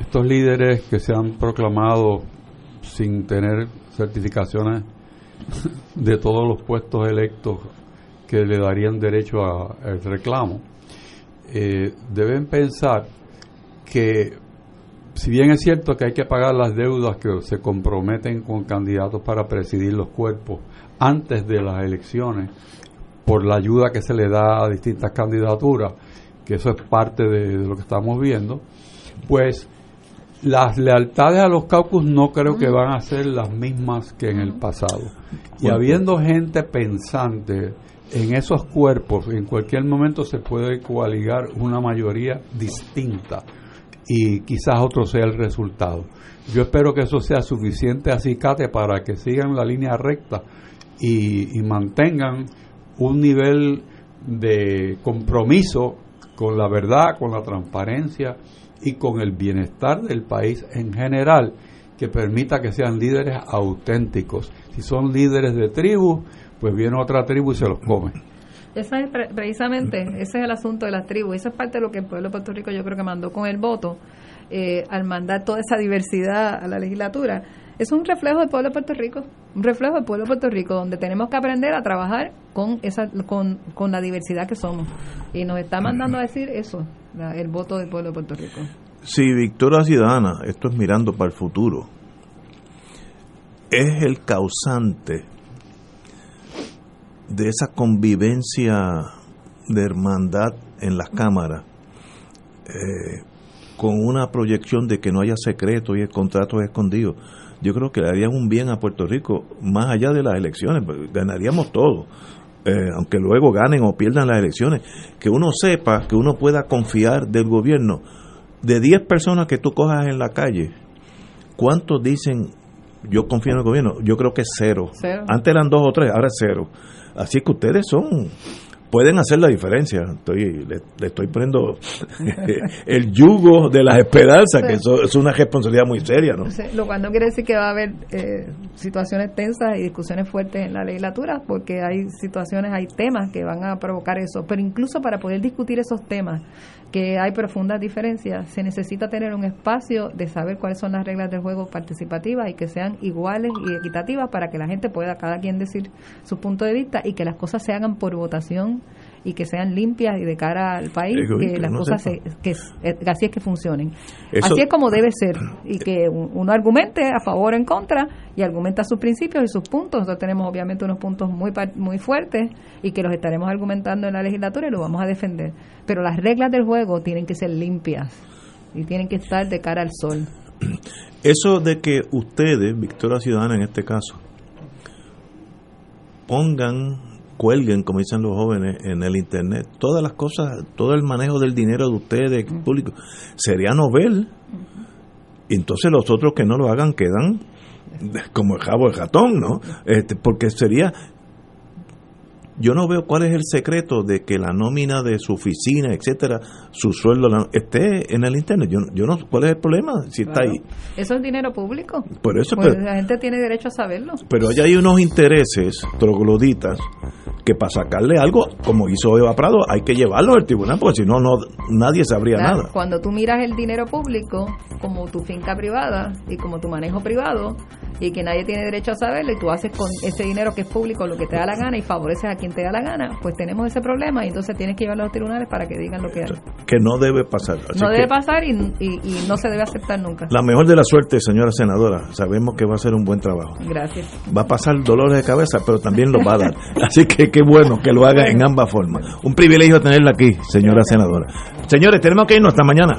estos líderes que se han proclamado sin tener certificaciones de todos los puestos electos que le darían derecho al reclamo, eh, deben pensar que si bien es cierto que hay que pagar las deudas que se comprometen con candidatos para presidir los cuerpos antes de las elecciones, por la ayuda que se le da a distintas candidaturas, que eso es parte de lo que estamos viendo, pues las lealtades a los caucus no creo que van a ser las mismas que en el pasado. Y habiendo gente pensante en esos cuerpos, en cualquier momento se puede coaligar una mayoría distinta y quizás otro sea el resultado. Yo espero que eso sea suficiente acicate para que sigan la línea recta y, y mantengan un nivel de compromiso con la verdad, con la transparencia y con el bienestar del país en general, que permita que sean líderes auténticos. Si son líderes de tribu, pues viene otra tribu y se los come. Esa es precisamente, ese es el asunto de las tribus. Esa es parte de lo que el pueblo de Puerto Rico yo creo que mandó con el voto, eh, al mandar toda esa diversidad a la legislatura. Es un reflejo del pueblo de Puerto Rico, un reflejo del pueblo de Puerto Rico, donde tenemos que aprender a trabajar con esa con, con la diversidad que somos. Y nos está mandando a decir eso, el voto del pueblo de Puerto Rico. Si Victoria Ciudadana, esto es mirando para el futuro, es el causante de esa convivencia de hermandad en las cámaras, eh, con una proyección de que no haya secretos y el contrato es escondido, yo creo que le harían un bien a Puerto Rico más allá de las elecciones, ganaríamos todo. Eh, aunque luego ganen o pierdan las elecciones, que uno sepa, que uno pueda confiar del gobierno. De 10 personas que tú cojas en la calle, ¿cuántos dicen yo confío en el gobierno? Yo creo que es cero. Antes eran dos o tres, ahora es cero. Así que ustedes son pueden hacer la diferencia. Estoy, le, estoy poniendo el yugo de las esperanzas, que eso es una responsabilidad muy seria, ¿no? lo cual no quiere decir que va a haber eh, situaciones tensas y discusiones fuertes en la legislatura, porque hay situaciones, hay temas que van a provocar eso. Pero incluso para poder discutir esos temas, que hay profundas diferencias, se necesita tener un espacio de saber cuáles son las reglas del juego participativas y que sean iguales y equitativas para que la gente pueda cada quien decir su punto de vista y que las cosas se hagan por votación y que sean limpias y de cara al país, que las cosas que, así es que funcionen. así es como debe ser y que uno argumente a favor o en contra y argumenta sus principios y sus puntos. Nosotros tenemos obviamente unos puntos muy muy fuertes y que los estaremos argumentando en la legislatura y los vamos a defender. Pero las reglas del juego tienen que ser limpias y tienen que estar de cara al sol. Eso de que ustedes, Victoria Ciudadana en este caso, pongan cuelguen, como dicen los jóvenes, en el Internet, todas las cosas, todo el manejo del dinero de ustedes, público, sería novel. entonces los otros que no lo hagan quedan como el jabo del ratón, ¿no? Este, porque sería, yo no veo cuál es el secreto de que la nómina de su oficina, etcétera, su sueldo esté en el internet. Yo, yo no, ¿cuál es el problema si está ahí? Eso es dinero público. Por eso, pues la gente tiene derecho a saberlo. Pero allá hay unos intereses trogloditas que para sacarle algo, como hizo Eva Prado, hay que llevarlo al tribunal, porque si no, no nadie sabría nada. Cuando tú miras el dinero público como tu finca privada y como tu manejo privado, y que nadie tiene derecho a saberlo, y tú haces con ese dinero que es público lo que te da la gana y favoreces a quien te da la gana, pues tenemos ese problema y entonces tienes que llevarlo a los tribunales para que digan lo que hay. Que no debe pasar. no debe pasar y, y, no se debe aceptar nunca. La mejor de la suerte, señora senadora. Sabemos que va a ser un buen trabajo. Gracias. Va a pasar dolores de cabeza, pero también lo va a dar. Así que qué bueno que lo haga en ambas formas. Un privilegio tenerla aquí, señora senadora. Señores, tenemos que irnos hasta mañana.